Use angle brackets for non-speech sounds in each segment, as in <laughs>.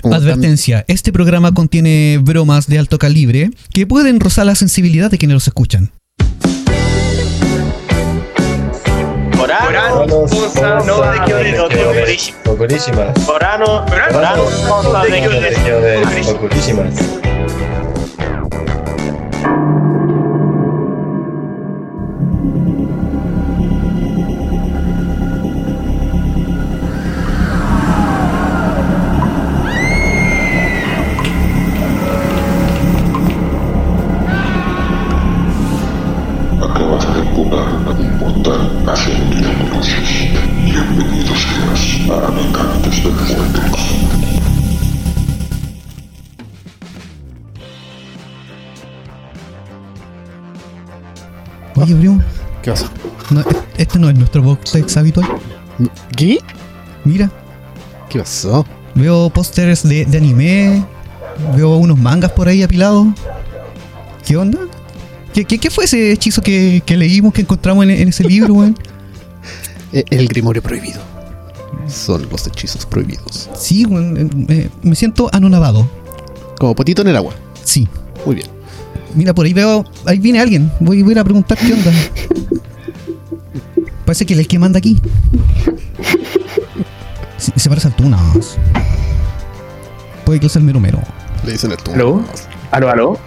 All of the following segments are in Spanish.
Como Advertencia, este programa contiene bromas de alto calibre que pueden rozar la sensibilidad de quienes los escuchan. ¿Qué pasa? no, este no es nuestro box habitual. ¿Qué? Mira, ¿Qué pasó? veo pósters de, de anime, veo unos mangas por ahí apilados. ¿Qué onda? ¿Qué, qué, qué fue ese hechizo que, que leímos, que encontramos en, en ese libro, weón? <laughs> Eh, El grimorio prohibido. Son los hechizos prohibidos. Sí, weón, eh, eh, me siento anonadado. Como potito en el agua. Sí. Muy bien. Mira, por ahí veo. Ahí viene alguien. Voy, voy a ir a preguntar qué onda. Parece que él es el que manda aquí. Se, se parece al Tunas. Puede que sea el mero mero. Le dicen el tú. ¿Aló? ¿Aló, aló?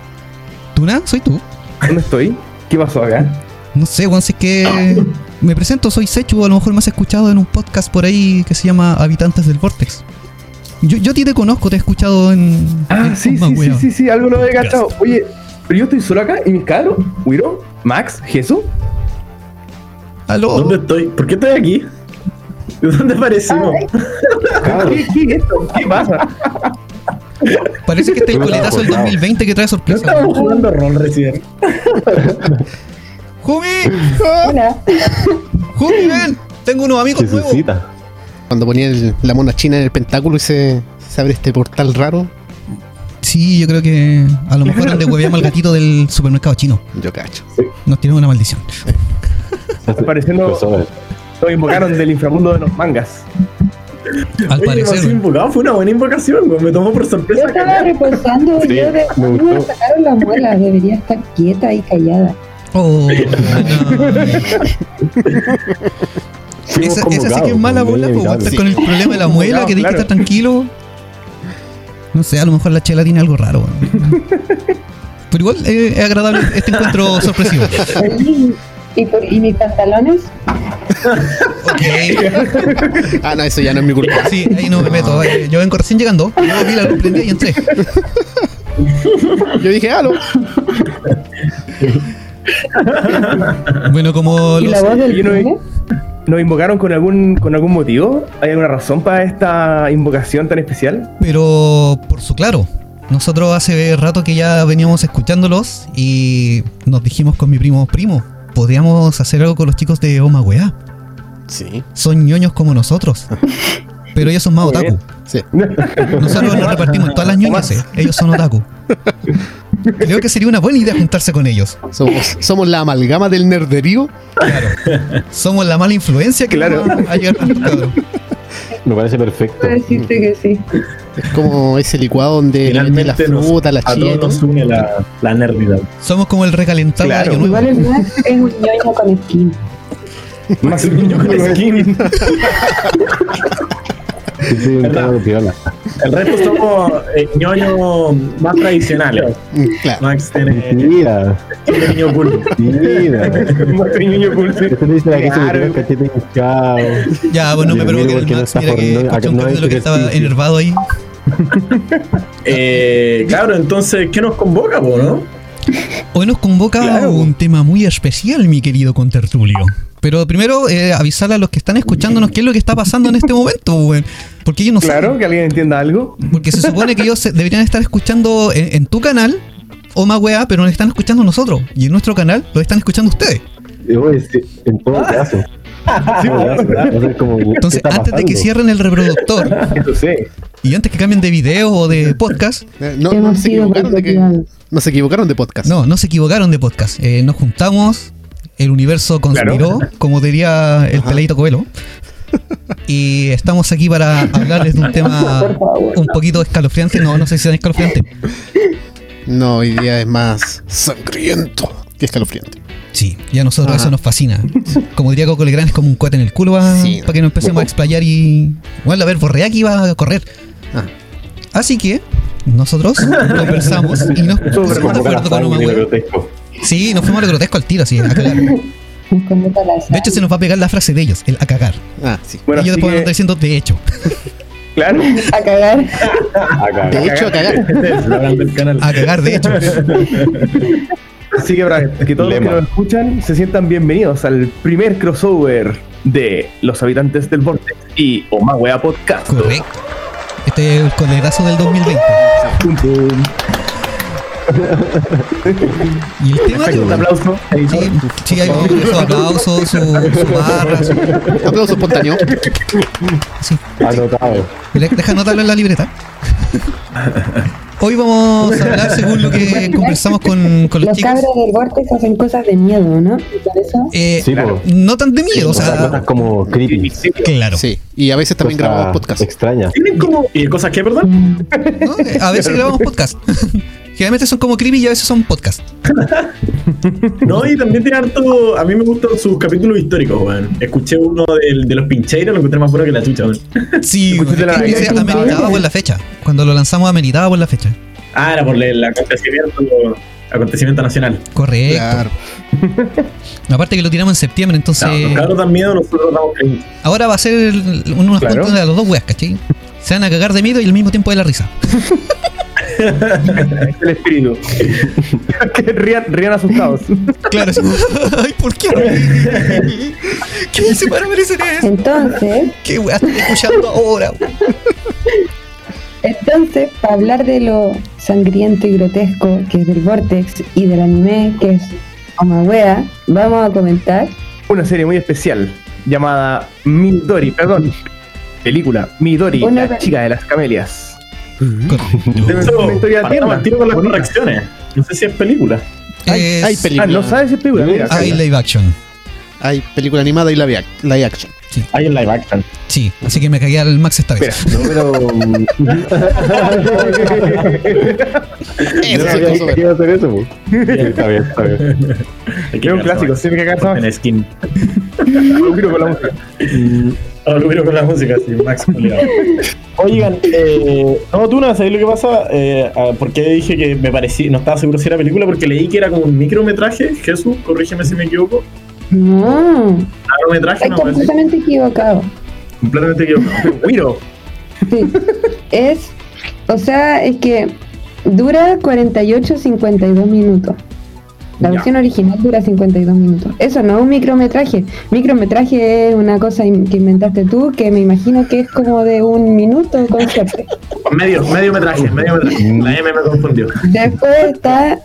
¿Tuna? ¿Soy tú? ¿Dónde estoy? ¿Qué pasó acá? No sé, weón, si es que. Me presento, soy Sechu, a lo mejor me has escuchado en un podcast por ahí que se llama Habitantes del Vortex. Yo, yo a ti te conozco, te he escuchado en. Ah, en sí, sí, sí, sí, sí, algo lo he cachado. Oye, pero yo estoy solo acá y mis cabros, Wiro, Max, Jesús. Aló. ¿Dónde estoy? ¿Por qué estoy aquí? ¿De dónde aparecimos? ¿Qué, qué es esto? ¿Qué pasa? Parece que este coletazo del 2020 que trae No sorpresa. estábamos jugando rol recién. <laughs> ¡Jumi! Hola. ¡Jumi, ven! Tengo unos amigos nuevos. Cuando ponía el- la mona china en el pentáculo y se, se abre este portal raro. Sí, yo creo que a lo mejor donde hueveamos al gatito del supermercado chino. Yo cacho. Nos tiramos una maldición. Pareciendo. Nos invocaron del inframundo de los mangas. Al Oye, parecer. invocado, fue una buena invocación, güey. Me tomó por Yo sorpresa. estaba repensando, Sí, yo de me sacaron la muela, debería estar quieta y callada. Oh, no. Esa, esa sí que es mala bola, inevitable. po, estar Sí. con el problema de la muela, que tienes que claro. estar tranquilo. No sé, a lo mejor la chela tiene algo raro. <laughs> Pero igual eh, es agradable este encuentro sorpresivo. ¿Y, por- y mis pantalones? Ok. <laughs> Ah, no, eso ya no es mi culpa. Sí, ahí no me meto. eh, Yo vengo recién llegando. Yo vi la luz prendida y entré. Yo dije, aló. Bueno, como ¿Y la voz del ¿Nos invocaron con algún, con algún motivo? ¿Hay alguna razón para esta invocación tan especial? Pero por su claro, nosotros hace rato que ya veníamos escuchándolos y nos dijimos con mi primo primo, podríamos hacer algo con los chicos de Oma Weá. Sí. Son ñoños como nosotros. <laughs> Pero ellos son más otaku. Sí. Nosotros nos repartimos en todas las ñoñas. eh. Ellos son otaku. <laughs> Creo que sería una buena idea juntarse con ellos. Somos, somos la amalgama del nerderío. Claro. Somos la mala influencia que Claro. va a llegar. Me parece perfecto. Decirte que sí. Es como ese licuado donde meten la Finalmente nos, fruta, la a chía. nos une la, la nerdidad. Somos como el recalentado Claro. de Año Nuevo. Igual el Max es un ñoño con skin. Más un niño con skin. <laughs> El resto somos eh, ñoños más tradicionales. Mm, Claro. Max tiene, Mira, tiene niño mira. <laughs> Eso dice la que se cachete hinchado. Ya, bueno, me mira, el Max. Mira que por- no- escuché un capítulo que estaba enervado ahí. Eh, claro, entonces, ¿qué nos convoca, po, no? Hoy nos convoca Claro. un tema muy especial, mi querido contertulio. Pero primero, eh, avisarle a los que están escuchándonos qué es lo que está pasando en este momento, weón. Porque ellos no Claro, saben. que alguien entienda algo. Porque se supone que ellos se- deberían estar escuchando en, en tu canal, o más weá, pero nos están escuchando nosotros. Y en nuestro canal lo están escuchando ustedes. Y voy a decir, en todo caso. Sí, Va a ser como, ¿qué Entonces, antes de que cierren el reproductor y antes que cambien de video o de podcast, Eh, No, no se equivocaron de que, no se equivocaron de podcast. no, no se equivocaron de podcast. Eh, nos juntamos, el universo conspiró, como diría el Ajá. peladito Coelho. <laughs> Y estamos aquí para hablarles de un tema un poquito escalofriante. No, no sé si tan escalofriante. No, hoy día es más sangriento que escalofriante. Sí, y a nosotros Ajá. eso nos fascina. Como diría Coco Legrand, es como un cohete en el culo para que nos empecemos a explayar y. Bueno, a ver, Borrea que iba a correr. Ah. Así que nosotros <laughs> conversamos y nos pusimos de acuerdo con wea. Sí, nos fuimos a lo grotesco al tiro, así, a cagar. De hecho, se nos va a pegar la frase de ellos, el a cagar. Ah, sí. Bueno, así después van a que, diciendo de hecho. <laughs> claro. a cagar. Acá. De hecho, a cagar. Este es el eslogan del canal. A cagar, de hecho. <laughs> Así que para que todos Lema. los que nos escuchan se sientan bienvenidos al primer crossover de los habitantes del Vortex y Omagüea Podcast. Correcto. Este es el colegazo del 2020. Pum, pum. Y el tema. Perfecto, un aplauso. Sí, sí, hay su aplauso, su, su barra, su. Aplauso espontáneo. Sí. Anotado. Deja anotarlo en la libreta. Hoy vamos a hablar según lo que conversamos con, con los Los chicos. cabros del Vortex hacen cosas de miedo, ¿no? Y por eso. Eh, Sí, po. no tan de miedo, o O sea, cosas como creepy. claro. Sí. Y a veces también grabamos podcast. Extrañas. ¿Tienen como. ¿Y cosas qué, perdón? ¿no? Eh, A veces grabamos podcast. Generalmente son como creepy y a veces son podcast. <laughs> No, y también tiene harto. A mí me gustan sus capítulos históricos, weón. Escuché uno del- de los pincheiros, lo encontré más bueno que la chucha, weón. <laughs> Sí, la- ameritaba por la fecha. Cuando lo lanzamos ameritaba por la fecha. Ah, era por el acontecimiento, acontecimiento nacional. Correcto. Claro. <laughs> Aparte que lo tiramos en septiembre, entonces. No, los cabros dan miedo, nosotros damos cringe. Ahora va a ser unos Claro. de las dos weas, ¿cachai? Se van a cagar de miedo y al mismo tiempo de la risa. <laughs> Es el espíritu. <laughs> que rían, rían asustados. Claro, Ay, ¿por qué? ¿Qué se para merecer eso? Entonces, ¿Qué wea estoy escuchando ahora? entonces, para hablar de lo sangriento y grotesco que es del Vortex y del anime que es Omawea, vamos a comentar Una serie muy especial llamada Midori, perdón. Película Midori, Una la chica de las camelias. Correcto. Es una historia tierna. tiro con las bonita. correcciones. No sé si es película. Hay, Es- hay Ah, película. no sabes si es película. Mira, Hay live action. Hay película animada y live, ac- Hay en live action. Sí, así que me cagué al Max esta vez. No, pero. <laughs> Eso que hacer eso, po. Está bien, está bien. Hay Es un clásico, sí me cagas En skin. <laughs> Lo miro con la música. Mm, lo miro con la música, sí, Max. Oigan, eh, no, tú no, ¿sabes lo que pasa? Eh, ah, ¿Por qué dije que me parecía, no estaba seguro si era película? Porque leí que era como un micrometraje, Jesús, corrígeme si me equivoco. No, Largometraje, no, completamente equivocado. Completamente equivocado. <laughs> Miro. Sí. Es, o sea, es que dura 48-52 minutos. La Ya. versión original dura 52 minutos. Eso no es un micrometraje. Micrometraje es una cosa que inventaste tú que me imagino que es como de un minuto con suerte. <laughs> Medio, medio metraje, medio metraje. La M me confundió. Después está,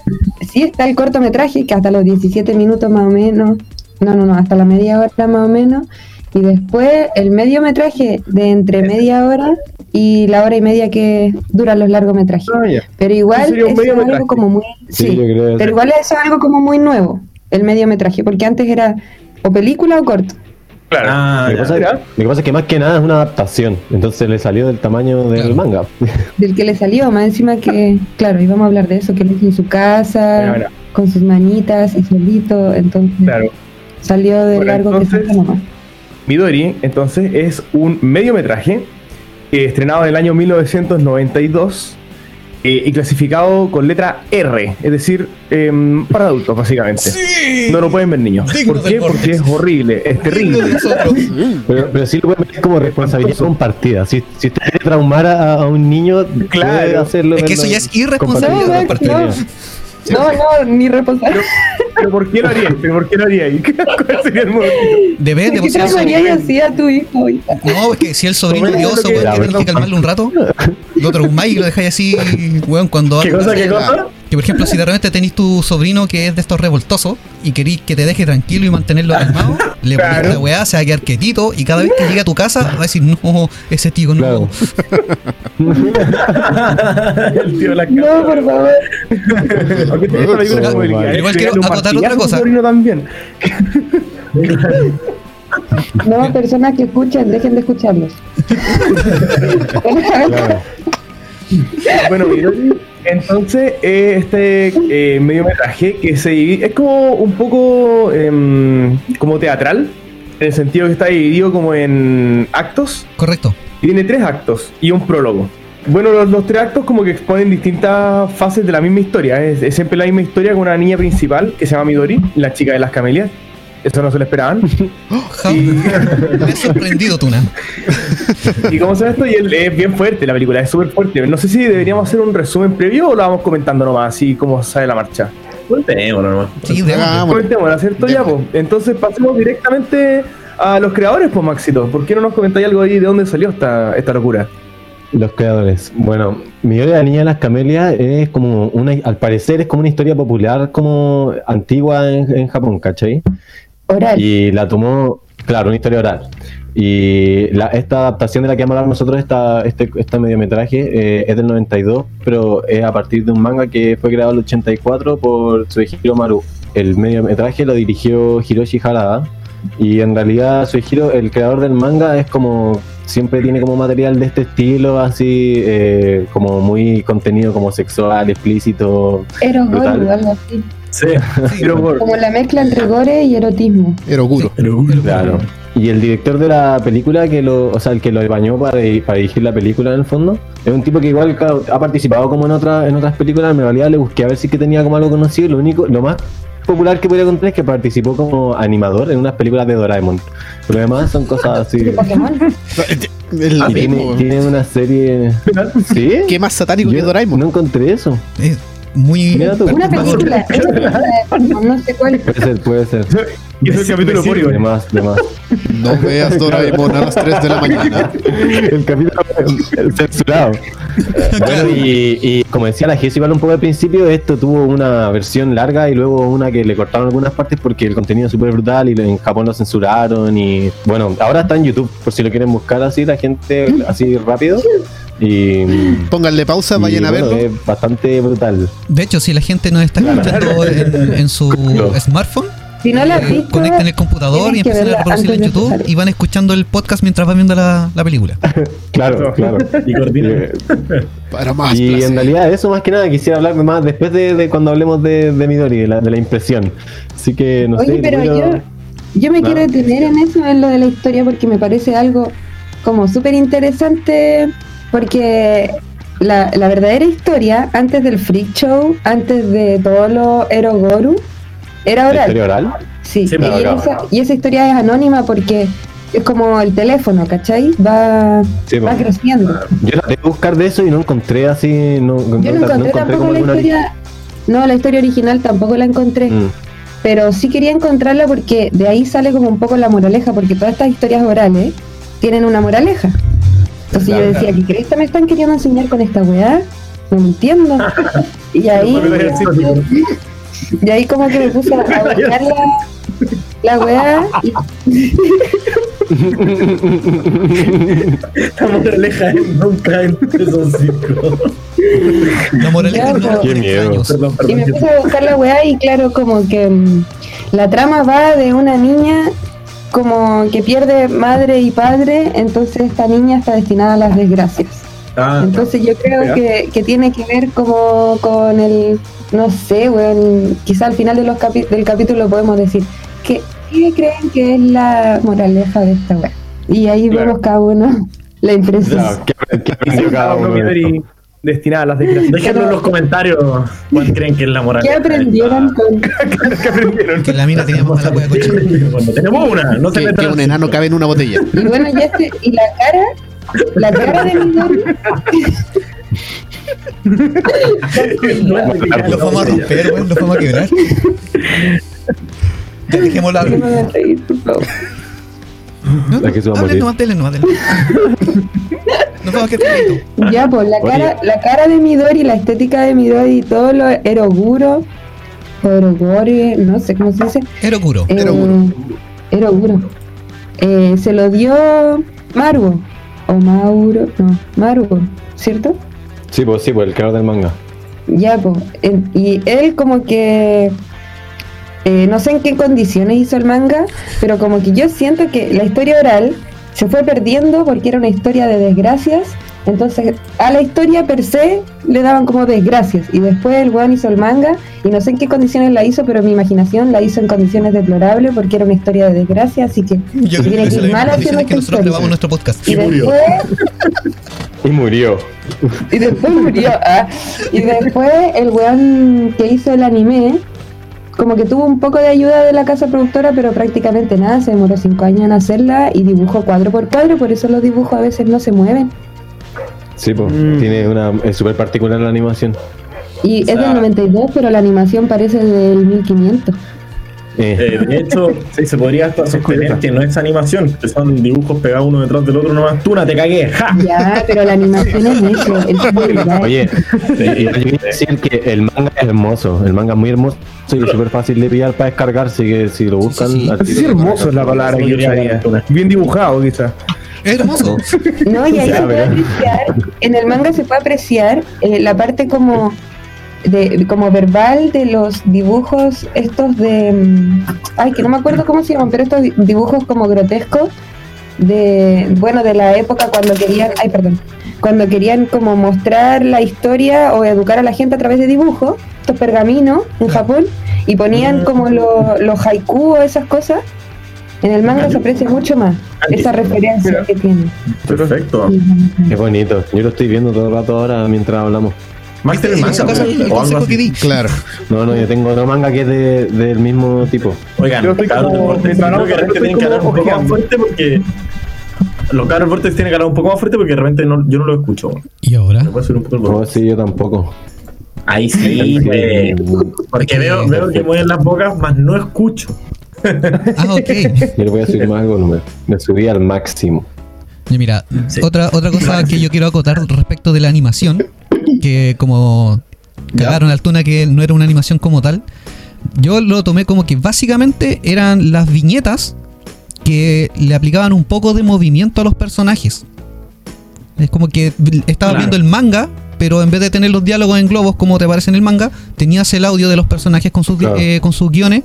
sí está el cortometraje que hasta los 17 minutos más o menos. No, no, no, hasta la media hora más o menos. Y después el mediometraje de entre media hora y la hora y media que duran los largometrajes. Ah. Pero igual eso es algo como muy... Sí, pero igual eso es algo como muy nuevo, el mediometraje, porque antes era o película o corto. Claro. Ah, Lo que, pasa, Mira. lo que pasa es que más que nada es una adaptación. Entonces le salió del tamaño del Claro. manga. <laughs> Del que le salió, más encima que, claro, íbamos a hablar de eso, que lo hizo en su casa, con sus manitas y solito, entonces Claro. Salió de Bueno, largo entonces- que salga nomás. Midori, entonces, es un mediometraje eh, estrenado en el año 1992 eh, y clasificado con letra R, es decir, em, para adultos, básicamente. No lo pueden ver niños. Digno ¿Por qué? Porque es horrible, es terrible. <laughs> Pero, pero sí lo pueden ver como responsabilidad compartida. Si, si usted quiere traumar a, a un niño, Claro. puede hacerlo. Es que eso ya es irresponsabilidad compartida. <laughs> No, no, ni responsable. ¿Pero por qué lo haría? ¿Pero por qué lo haría? <laughs> ¿Cuál sería el motivo? ¿Qué si el traumaría sobrino- y así a tu hijo? hija? No, es que si el sobrino odioso, weón, que tenés que calmarlo un rato, lo traumáis y lo dejáis así, weón, cuando ¿Qué cosa, qué cosa? Que por ejemplo, si de repente tenéis tu sobrino que es de estos revoltosos y queréis que te deje tranquilo y mantenerlo calmado, le pones Claro. la weá, se va a quedar quietito y cada vez que llegue a tu casa va a decir, no, ese tío no. Claro. <laughs> el tío de la No, por favor. <laughs> Aunque igual quiero acotar otra cosa. también. No, personas que escuchan, dejen de escucharlos. <laughs> Claro. <laughs> Bueno, Midori, entonces eh, este eh, mediometraje que se divide, es como un poco em, como teatral, en el sentido que está dividido como en actos, Correcto. y tiene tres actos y un prólogo. Bueno, los, los tres actos como que exponen distintas fases de la misma historia. Es, es siempre la misma historia con una niña principal que se llama Midori, la chica de las camelias. Eso no se lo esperaban. <laughs> Ja, Me he sorprendido, Tuna. <laughs> Y como se ve esto, y el- es bien fuerte la película, es súper fuerte. No sé si deberíamos hacer un resumen previo o lo vamos comentando nomás, así como sale la marcha. Contémoslo nomás. Sí, de. Comentémoslo, ¿cierto? Ya, pues. Entonces pasemos directamente a los creadores, pues, Maxito. ¿Por qué no nos comentáis algo ahí de dónde salió esta, esta locura? Los creadores. Bueno, Midori la niña de las camelias es como una, al parecer es como una historia popular como antigua en, en Japón, ¿cachai? Oral. Y la tomó, claro, una historia oral. Y la- esta adaptación de la que vamos a hablar nosotros, esta, este, este mediometraje, eh, es del 92, pero es a partir de un manga que fue creado en el 84 por Suehiro Maru. El mediometraje lo dirigió Hiroshi Harada. Y en realidad Suehiro, el creador del manga, es como siempre tiene como material de este estilo, así eh, como muy contenido como sexual, explícito. Eros brutal. gore o algo así. Sí. Pero por- Como la mezcla entre gore y erotismo. Eroguro. Claro. Y el director de la película, que lo, o sea, el que lo bañó para, para dirigir la película en el fondo, es un tipo que igual ha participado como en otras en otras películas. En realidad le busqué a ver si que tenía como algo conocido. y Lo único, lo más popular que podía contar es que participó como animador en unas películas de Doraemon. Pero además son cosas así. Y tiene, tiene una serie. ¿Sí? ¿Qué más satánico que Yo Doraemon? No encontré eso. Muy. Una película. Película de- no sé cuál. Puede ser, puede ser. Y es el capítulo por De más, de más. No veas Doraemon a las 3 de la mañana. el capítulo censurado. Bueno, y, y como decía la Jess igual un poco al principio, esto tuvo una versión larga y luego una que le cortaron algunas partes porque el contenido es súper brutal y en Japón lo censuraron y bueno, ahora está en YouTube por si lo quieren buscar así la gente así rápido y, Pónganle pausa, y, vayan a verlo. es bastante brutal. De hecho, si la gente nos está escuchando en, en su smartphone, Si no la has visto. conecten el computador y empiecen a reproducirla en YouTube y van escuchando el podcast mientras van viendo la, la película. <laughs> Claro, claro. Y coordina. Eh, Para más Y placer. en realidad eso más que nada quisiera hablar más después de, de cuando hablemos de, de Midori, de la, de la impresión. Así que no Oye, sé. pero yo, yo me No. quiero detener en eso, en lo de la historia, porque me parece algo como súper interesante, porque la, la verdadera historia, antes del freak show, antes de todo lo erogoru, era ¿La oral. historia oral? Sí, Sí, y, esa, y esa historia es anónima porque es como el teléfono, ¿cachai? Va, Sí, va bueno. creciendo. Yo traté de buscar de eso y no encontré así. No, Yo no encontré tampoco la historia, no, la historia original tampoco la encontré. Mm, pero sí quería encontrarla porque de ahí sale como un poco la moraleja, porque todas estas historias orales tienen una moraleja. Entonces yo decía, ¿qué crees que me están queriendo enseñar con esta weá? No entiendo. <laughs> Y ahí, <laughs> y ahí como que me puse a <laughs> buscar la, la weá y Estamos lejas nunca entre esos cinco. La moraleja Ya, no Qué miedo. Perdón, Y me puse a buscar la weá y claro, como que mm, la trama va de una niña como que pierde madre y padre, entonces esta niña está destinada a las desgracias. Ah, Entonces yo creo que, que tiene que ver como con el, no sé, weón, quizá al final de los capi- del capítulo podemos decir, que ¿qué creen que es la moraleja de esta weá? Y ahí Claro. vemos cada uno <laughs> la impresión. Claro, ¿qué- qué aprendió cada uno de destinada a las desgracias. Déjenlo en los comentarios cuál <laughs> creen que es la moral. ¿Qué aprendieron con <laughs> ¿Qué aprendieron? Que la mina tenía más la hueá cochina. Bueno, tenemos una, no se Que, que un enano cabe en una botella. Y bueno, y, este, y la cara, la cara de Midori, Lo vamos a romper, weón, lo vamos a quebrar. Ya dejémoslo no hablar. No, La que se va a morir. vamos a quedar quietos. Ya, pues la Oye. cara, la cara de Midori, la estética de Midori y todo lo eroguro, o erogore, no sé cómo se dice. Erokuro. Eh, Eroguro. Eroguro. Eh, se lo dio Maruo. O Mauro, no, Maruo, ¿cierto? Sí, pues sí, pues el creador del manga. Ya, pues. y él como que eh, no sé en qué condiciones hizo el manga, pero como que yo siento que la historia oral se fue perdiendo porque era una historia de desgracias. Entonces, a la historia per se le daban como desgracias. Y después el weón hizo el manga, y no sé en qué condiciones la hizo, pero mi imaginación la hizo en condiciones deplorables porque era una historia de desgracia. Así que Yo creo tiene que ir mal haciendo nosotros grabamos nuestro podcast. Y Y murió. después, <laughs> Y murió. y después murió. ah. Y después el weón que hizo el anime, como que tuvo un poco de ayuda de la casa productora, pero prácticamente nada. Se demoró cinco años en hacerla y dibujó cuadro por cuadro, por eso los dibujos a veces no se mueven. Sí, pues. Mm. Tiene una. Es súper particular la animación. Y sea- es del 92, pero la animación parece del 1500. Eh, Eh, de hecho, sí, se podría hasta sostener que no es animación, que son dibujos pegados uno detrás del otro nomás. Tú no te cagué, ¡ja! Ya, pero la animación es eso. El. <laughs> Oye, yo quería decir que el manga es hermoso. El manga es muy hermoso y es súper fácil de pillar para descargar. Así que si lo buscan. Sí, si tiro- hermoso es la palabra que yo usaría. Bien dibujado, quizás. Es hermoso. No, y ahí Ya, se puede apreciar, en el manga se puede apreciar eh, la parte como de como verbal de los dibujos estos de mm, ay que no me acuerdo cómo se llaman pero estos di- dibujos como grotescos de bueno de la época cuando querían ay perdón cuando querían como mostrar la historia o educar a la gente a través de dibujos estos pergaminos en Japón y ponían como lo- los haiku o esas cosas en el manga se aprecia mucho más esa referencia que tiene Perfecto. Qué bonito. Yo lo estoy viendo todo el rato ahora mientras hablamos. Ese caso, el, o algo así. di. Claro. No, no, yo tengo otro manga que es de, del mismo tipo. Oigan, Yo estoy como- creo que repente tienen que hablar un poco más fuerte porque. Los cabros Vortex tienen que hablar un poco más fuerte porque de repente no, yo no lo escucho. Y ahora. Me puede subir un poco el No, sí, yo tampoco. Ahí sí, güey. Porque veo, veo que mueven las bocas, más no escucho. Ah, ok. <laughs> Yo le voy a subir más el volumen. Me subí al máximo. Y mira, Sí. otra, otra cosa <laughs> que yo quiero acotar respecto de la animación, que como cagaron al Tuna que no era una animación como tal, yo lo tomé como que básicamente eran las viñetas que le aplicaban un poco de movimiento a los personajes. Es como que estaba Claro. viendo el manga, pero en vez de tener los diálogos en globos como te aparece en el manga, tenías el audio de los personajes con sus, Claro. eh, con sus guiones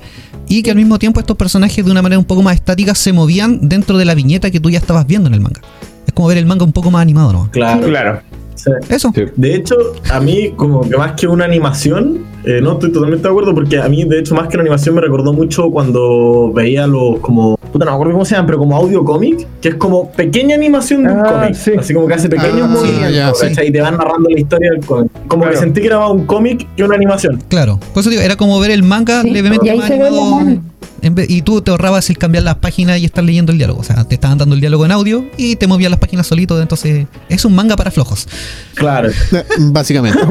y que al mismo tiempo estos personajes de una manera un poco más estática se movían dentro de la viñeta que tú ya estabas viendo en el manga. Es como ver el manga un poco más animado, ¿no? Claro. Claro. Sí. Eso. Sí. De hecho, a mí, como que más que una animación, eh, no estoy totalmente de acuerdo, porque a mí, de hecho, más que una animación, me recordó mucho cuando veía los, como, puta, no me acuerdo cómo se llaman, pero como audio cómic, que es como pequeña animación de un Ah, cómic. sí. Así como que hace pequeños Ah, sí, movimientos, ya, sí. ¿cachai? Y te van narrando la historia del cómic. Como que Claro. sentí que era más un cómic que una animación. Claro. Por eso digo, era como ver el manga Sí, levemente y ahí más se ve animado. En vez- y tú te ahorrabas el cambiar las páginas y estar leyendo el diálogo. O sea, te estaban dando el diálogo en audio y te movían las páginas solito. Entonces, es un manga para flojos. Claro. <laughs> Básicamente. <laughs>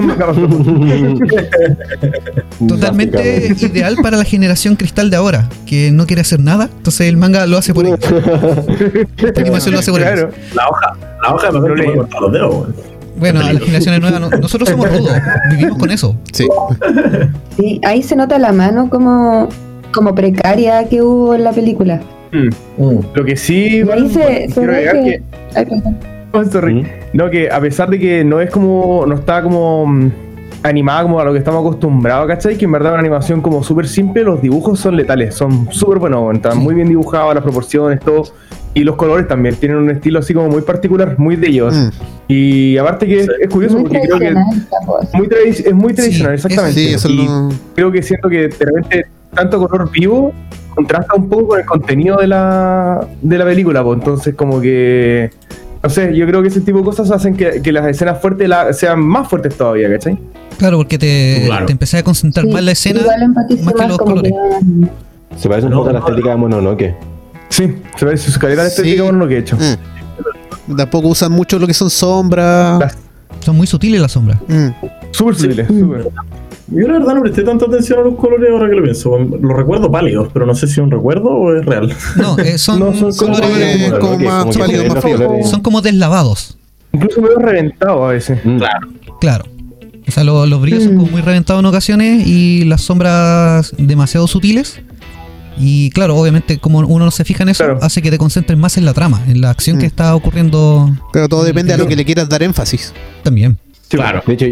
Totalmente Básicamente. ideal para la generación cristal de ahora, que no quiere hacer nada. Entonces, el manga lo hace por ellos. <laughs> Esta animación lo hace por ellos. Claro. La hoja, la hoja de papel No cortar los dedos. Bueno, a las generaciones nuevas, no- nosotros somos rudos, vivimos con eso. Sí. Sí, ahí se nota la mano como, como precaria que hubo en la película. Mm. Mm. Lo que sí, se, se quiero agregar que... que Ay, perdón. Oh, sorry. ¿Mm? No, que a pesar de que no es como. No está como. animada como a lo que estamos acostumbrados, ¿cachai? Que en verdad es una animación como súper simple, los dibujos son letales, son súper buenos, están Sí. muy bien dibujados, las proporciones, todo. Y los colores también, tienen un estilo así como muy particular, muy de ellos. Mm. Y aparte que Sí. es curioso Muy porque creo que muy es muy Sí, tradicional, eso- exactamente. Sí, eso es y lo. creo que siento que de repente tanto color vivo contrasta un poco con el contenido de la, de la película, pues entonces como que no sé, yo creo que ese tipo de cosas hacen que, que las escenas fuertes la- sean más fuertes todavía, ¿cachai? Claro, porque te, Claro. te empecé a concentrar Sí, más la escena. Más que los como colores. que- Se parece un No, poco a la estética de Mononoke. Sí, se ve su calidad Sí. estética que he hecho. Mm. Tampoco usan mucho lo que son sombras. Las- Son muy sutiles las sombras. Mm. Súper sutiles, súper. Yo la verdad no presté tanta atención a los colores ahora que lo pienso. Los recuerdo pálidos, pero no sé si es un recuerdo o es real. No, eh, <laughs> son, No, son como- colores- como Mononoke, más como más son como deslavados. Incluso me veo reventado a veces. Mm. Claro. O sea, lo- los brillos son Mm. como muy reventados en ocasiones y las sombras demasiado sutiles. Y claro, obviamente como uno no se fija en eso, Claro. hace que te concentres más en la trama, en la acción que Mm. está ocurriendo Pero todo depende a lo que le quieras dar énfasis. también. Sí, Claro. De hecho,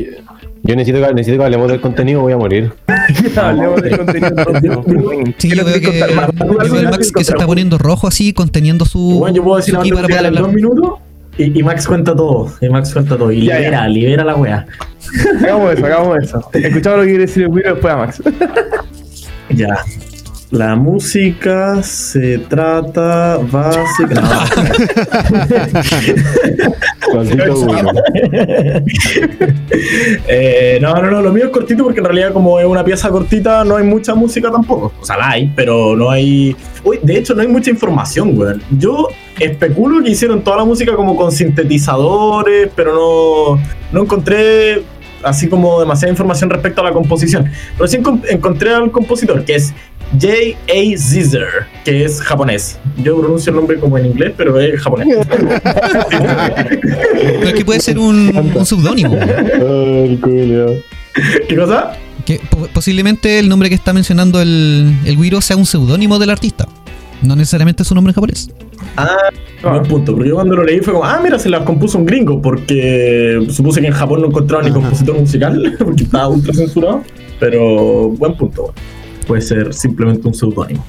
yo necesito que, necesito que hablemos del contenido, voy a morir. <laughs> Hablemos del contenido. entonces. Sí, ¿Qué yo veo que, yo el Max que se está poniendo rojo así, conteniendo su. Bueno, yo puedo decir la para hablar. dos minutos y, y Max cuenta todo. Y Max cuenta todo. Y Ya, libera, libera la wea. Hagamos eso, hagamos eso. Escuchamos lo que quiere decir el Wiro después a Max. <laughs> Ya. La música se trata básicamente. Wiro. <laughs> <laughs> eh, no, no, no, lo mío es cortito porque en realidad como es una pieza cortita no hay mucha música tampoco. O sea, la hay, pero no hay... Uy, de hecho no hay mucha información, weón. Yo especulo que hicieron toda la música como con sintetizadores, pero no, no encontré así como demasiada información respecto a la composición. Pero sí encon- encontré al compositor, que es J.A. Zizer, que es japonés. Yo pronuncio el nombre como en inglés, pero es japonés. <laughs> Pero es que puede ser un, un culo. ¿Qué cosa? Que posiblemente el nombre que está mencionando el, el Wiro sea un seudónimo del artista. No necesariamente su nombre en japonés. Ah, buen punto. Porque yo cuando lo leí fue como, ah, mira, se las compuso un gringo, porque supuse que en Japón no encontraban ni compositor musical, <laughs> porque estaba ultra censurado. Pero buen punto, weón. Puede ser simplemente un seudónimo.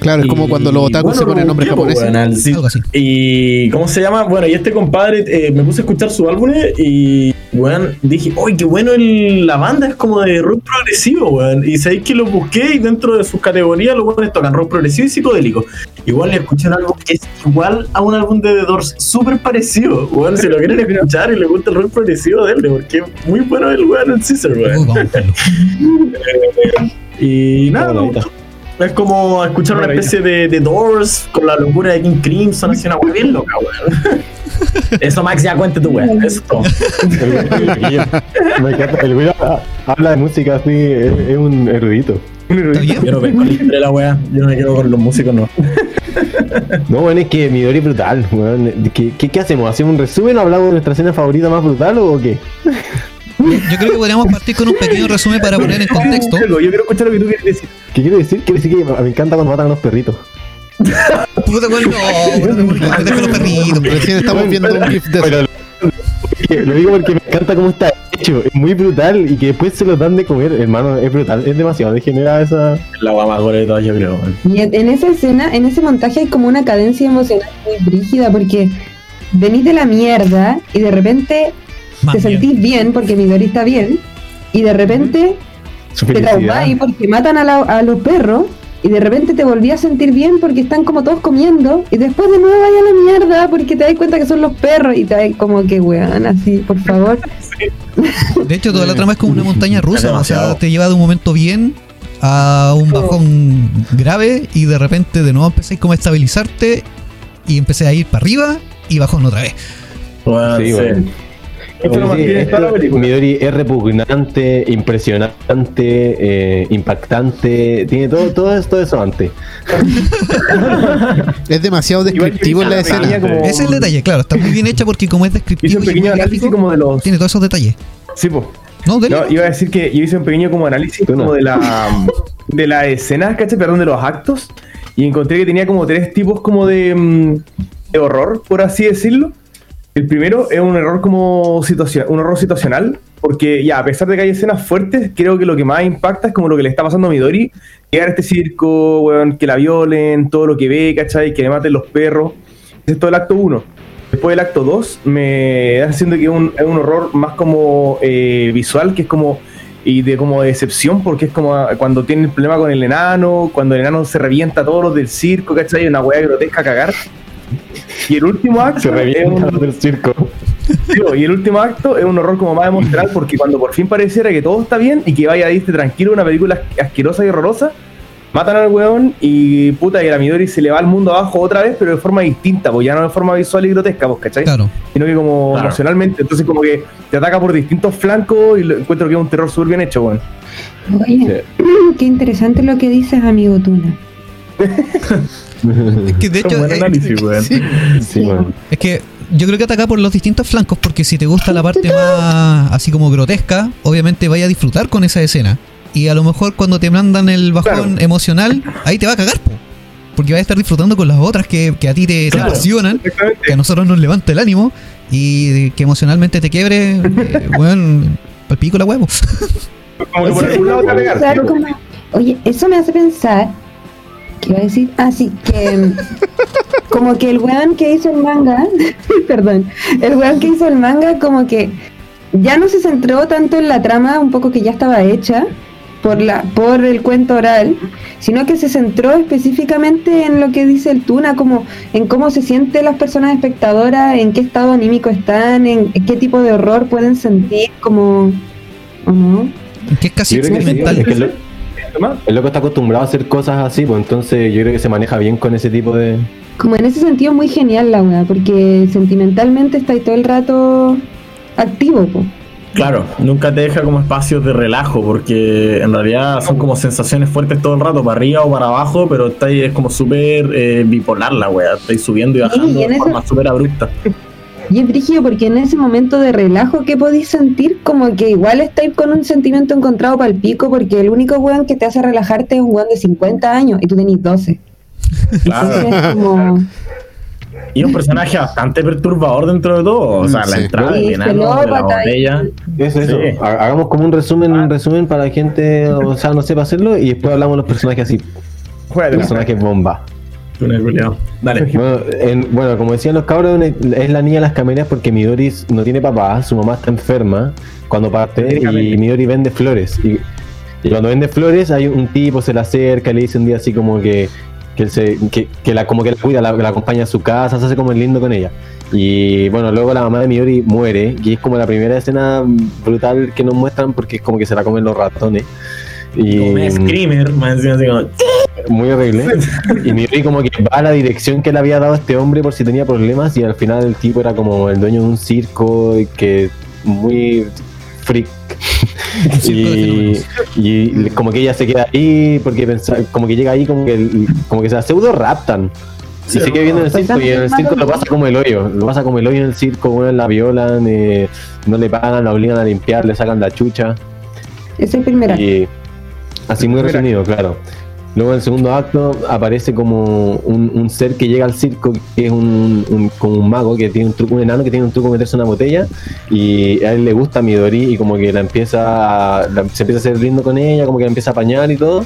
Claro, es como Y, cuando los otakus bueno, se ponen lo nombres japoneses. al sí- Algo así. Y ¿cómo se llama? Bueno, y este compadre eh, me puse a escuchar su álbum y bueno, dije, ¡ay, qué bueno el- la banda! Es como de rock progresivo, weón. Y sabéis que lo busqué y dentro de sus categorías los weones tocan rock progresivo y psicodélico. Igual le escuché un álbum que es igual a un álbum de The Doors, súper parecido. Weón, si lo quieren escuchar y les gusta el rock progresivo, denle, porque es muy bueno el weón, el Caesar, Uh, weón. <laughs> Y nada, gustó. Es como escuchar una especie de, de Doors con la locura de King Crimson, así una wea bien loca, weón. <laughs> Eso, Max, ya cuente tu weón. Eso es todo. El, el- me encanta. El Wiro ah, habla de música así, es, es un erudito. Yo no vengo con la historia de la wea. Yo no me quedo con los músicos, no. No, bueno, es que Midori es brutal, weón. ¿Qué, qué, qué hacemos? ¿Hacemos un resumen o hablamos de nuestra escena favorita más brutal o qué? Yo creo que podríamos partir con un pequeño resumen para poner en contexto. Yo quiero escuchar lo que tú quieres decir. ¿Qué quiere decir? Quiere decir que me encanta cuando matan a los perritos. Puta, weón, no, deja los perritos. Recién estamos viendo un GIF de lo digo porque me encanta cómo está hecho, es muy brutal y que después se los dan de comer, hermano, es brutal, es demasiado degenerada esa... La gore de todas, yo creo. Y en, en esa escena, en ese montaje hay como una cadencia emocional muy brígida porque venís de la mierda y de repente Te bien. sentís bien porque Midori está bien y de repente Su te traumáis porque matan a, la- a los perros y de repente te volví a sentir bien porque están como todos comiendo y después de nuevo vaya a la mierda porque te das cuenta que son los perros y te das como que weón, así, por favor. <laughs> De hecho, toda la trama es como una montaña rusa. O sea, te lleva de un momento bien a un bajón grave y de repente de nuevo empecé como a estabilizarte y empecé a ir para arriba y bajón otra vez. Sí, sí. Weón. Esto lo Sí, mantiene esto- toda la película. Midori es repugnante, impresionante, eh, impactante, tiene todo, todo esto eso antes. <laughs> Es demasiado descriptivo en la escena. como- Ese es el detalle, claro. Está muy bien hecha porque como es descriptivo un y muy pequeño análisis gráfico, como de los. tiene todos esos detalles. Sí, po. No. No, iba a decir que yo hice un pequeño como análisis no. como de la <laughs> de las escenas, ¿cachai? Perdón, de los actos. Y encontré que tenía como tres tipos como de, mm, de horror, por así decirlo. El primero es un error como situación, un horror situacional, porque ya, a pesar de que hay escenas fuertes, creo que lo que más impacta es como lo que le está pasando a Midori. Llegar a este circo, weón, que la violen, todo lo que ve, ¿cachai? Que le maten los perros. Es todo el acto 1. Después del acto 2 me da haciendo que es un, es un horror más como eh, visual, que es como y de como de decepción, porque es como cuando tiene el problema con el enano, cuando el enano se revienta a todos los del circo, ¿cachai? Una weá grotesca a cagar. Y el último acto Se es revienta un- del circo. Y el último acto es un horror como más emocional porque cuando por fin pareciera que todo está bien y que vaya a irte tranquilo una película asquerosa y horrorosa, matan al weón y puta y la Midori se le va al mundo abajo otra vez, pero de forma distinta, pues ya no de forma visual y grotesca, pues, ¿cachai? Claro. Sino que como Claro. emocionalmente, entonces como que te ataca por distintos flancos y lo encuentro que es un terror súper bien hecho, weón. Oye, <clears throat> qué interesante lo que dices, amigo Tuna. <laughs> Es que de Es hecho, buen eh, análisis, <laughs> weón. Sí, man. es que yo creo que ataca por los distintos flancos porque si te gusta la parte más así como grotesca, obviamente vaya a disfrutar con esa escena. Y a lo mejor cuando te mandan el bajón Claro. emocional, ahí te va a cagar, po. Porque vas a estar disfrutando con las otras que, que a ti te, te Claro. apasionan, que a nosotros nos levanta el ánimo y que emocionalmente te quiebre, eh, bueno, al pico la huevo. Como que por Eso algún lado te va a me hace pegar, pensar sí, como- Oye, eso me hace pensar. ¿Qué iba a decir? Ah, sí, que. como que el weón que hizo el manga. <laughs> perdón. El weón que hizo el manga, como que. Ya no se centró tanto en la trama, un poco que ya estaba hecha. Por, la, por el cuento oral, sino que se centró específicamente en lo que dice el Tuna, como en cómo se sienten las personas espectadoras, en qué estado anímico están, en qué tipo de horror pueden sentir, como. ¿O no? Que es casi creo que sí, el, loco está acostumbrado a hacer cosas así, pues entonces yo creo que se maneja bien con ese tipo de. Como en ese sentido muy genial la weá, porque sentimentalmente está ahí todo el rato activo. Claro, nunca te deja como espacios de relajo, porque en realidad son como sensaciones fuertes todo el rato, para arriba o para abajo, pero está ahí, es como súper eh, bipolar la wea, estáis subiendo y bajando y de eso- forma súper abrupta. Y es brígido porque en ese momento de relajo que podéis sentir, como que igual estáis con un sentimiento encontrado para el pico, porque el único weón que te hace relajarte es un weón de 50 años y tú tenés 12. <laughs> Claro. Entonces es como... Y un personaje bastante perturbador dentro de todo, o sea, la entrada Sí, enano, de la botella. Eso, eso. Sí. Hagamos como un resumen, un resumen para la gente, o sea, no sepa hacerlo, y después hablamos de los personajes así, Juégate. personajes bomba. Culiao. Dale. <laughs> Bueno, en- bueno, como decían los cabros, es la niña de las camelias porque Midori no tiene papá, su mamá está enferma cuando parte y. Midori vende flores. Y, y cuando vende flores hay un tipo, se le acerca, le dice un día así como que, que, él se, que, que la, como que la cuida, la, la acompaña a su casa, se hace como el lindo con ella. Y bueno, luego la mamá de Midori muere, y es como la primera escena brutal que nos muestran porque es como que se la comen los ratones. Y, Como un screamer, más encima así como... muy horrible. Y Midori como que va a la dirección que le había dado este hombre por si tenía problemas y al final el tipo era como el dueño de un circo y que muy freak. <laughs> Y, como que ella se queda ahí porque pensa, como que llega ahí como que como que se pseudo raptan. Y se queda viendo en el circo y en el circo lo pasa como el hoyo, lo pasa como el hoyo en el circo, bueno, la violan, eh, no le pagan, la obligan a limpiar, le sacan la chucha. Es el primer acto. Y así muy resumido, claro. Luego en el segundo acto aparece como un, un ser que llega al circo, que es un, un- como un mago, que tiene un truco, un enano que tiene un truco de meterse en una botella, y a él le gusta Midori y como que la empieza a, la- se empieza a hacer lindo con ella, como que la empieza a apañar y todo.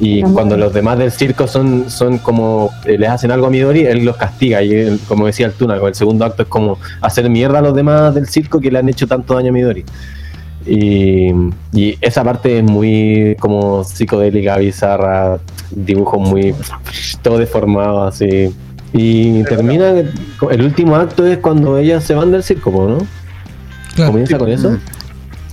Y cuando los demás del circo son, son como, eh, les hacen algo a Midori, él los castiga. Y él, como decía el Tuna, el segundo acto es como hacer mierda a los demás del circo que le han hecho tanto daño a Midori. Y, y esa parte es muy como psicodélica, bizarra, dibujos muy todo deformado así. Y termina, el último acto es cuando ellas se van del circo, ¿no? Claro. Comienza con eso.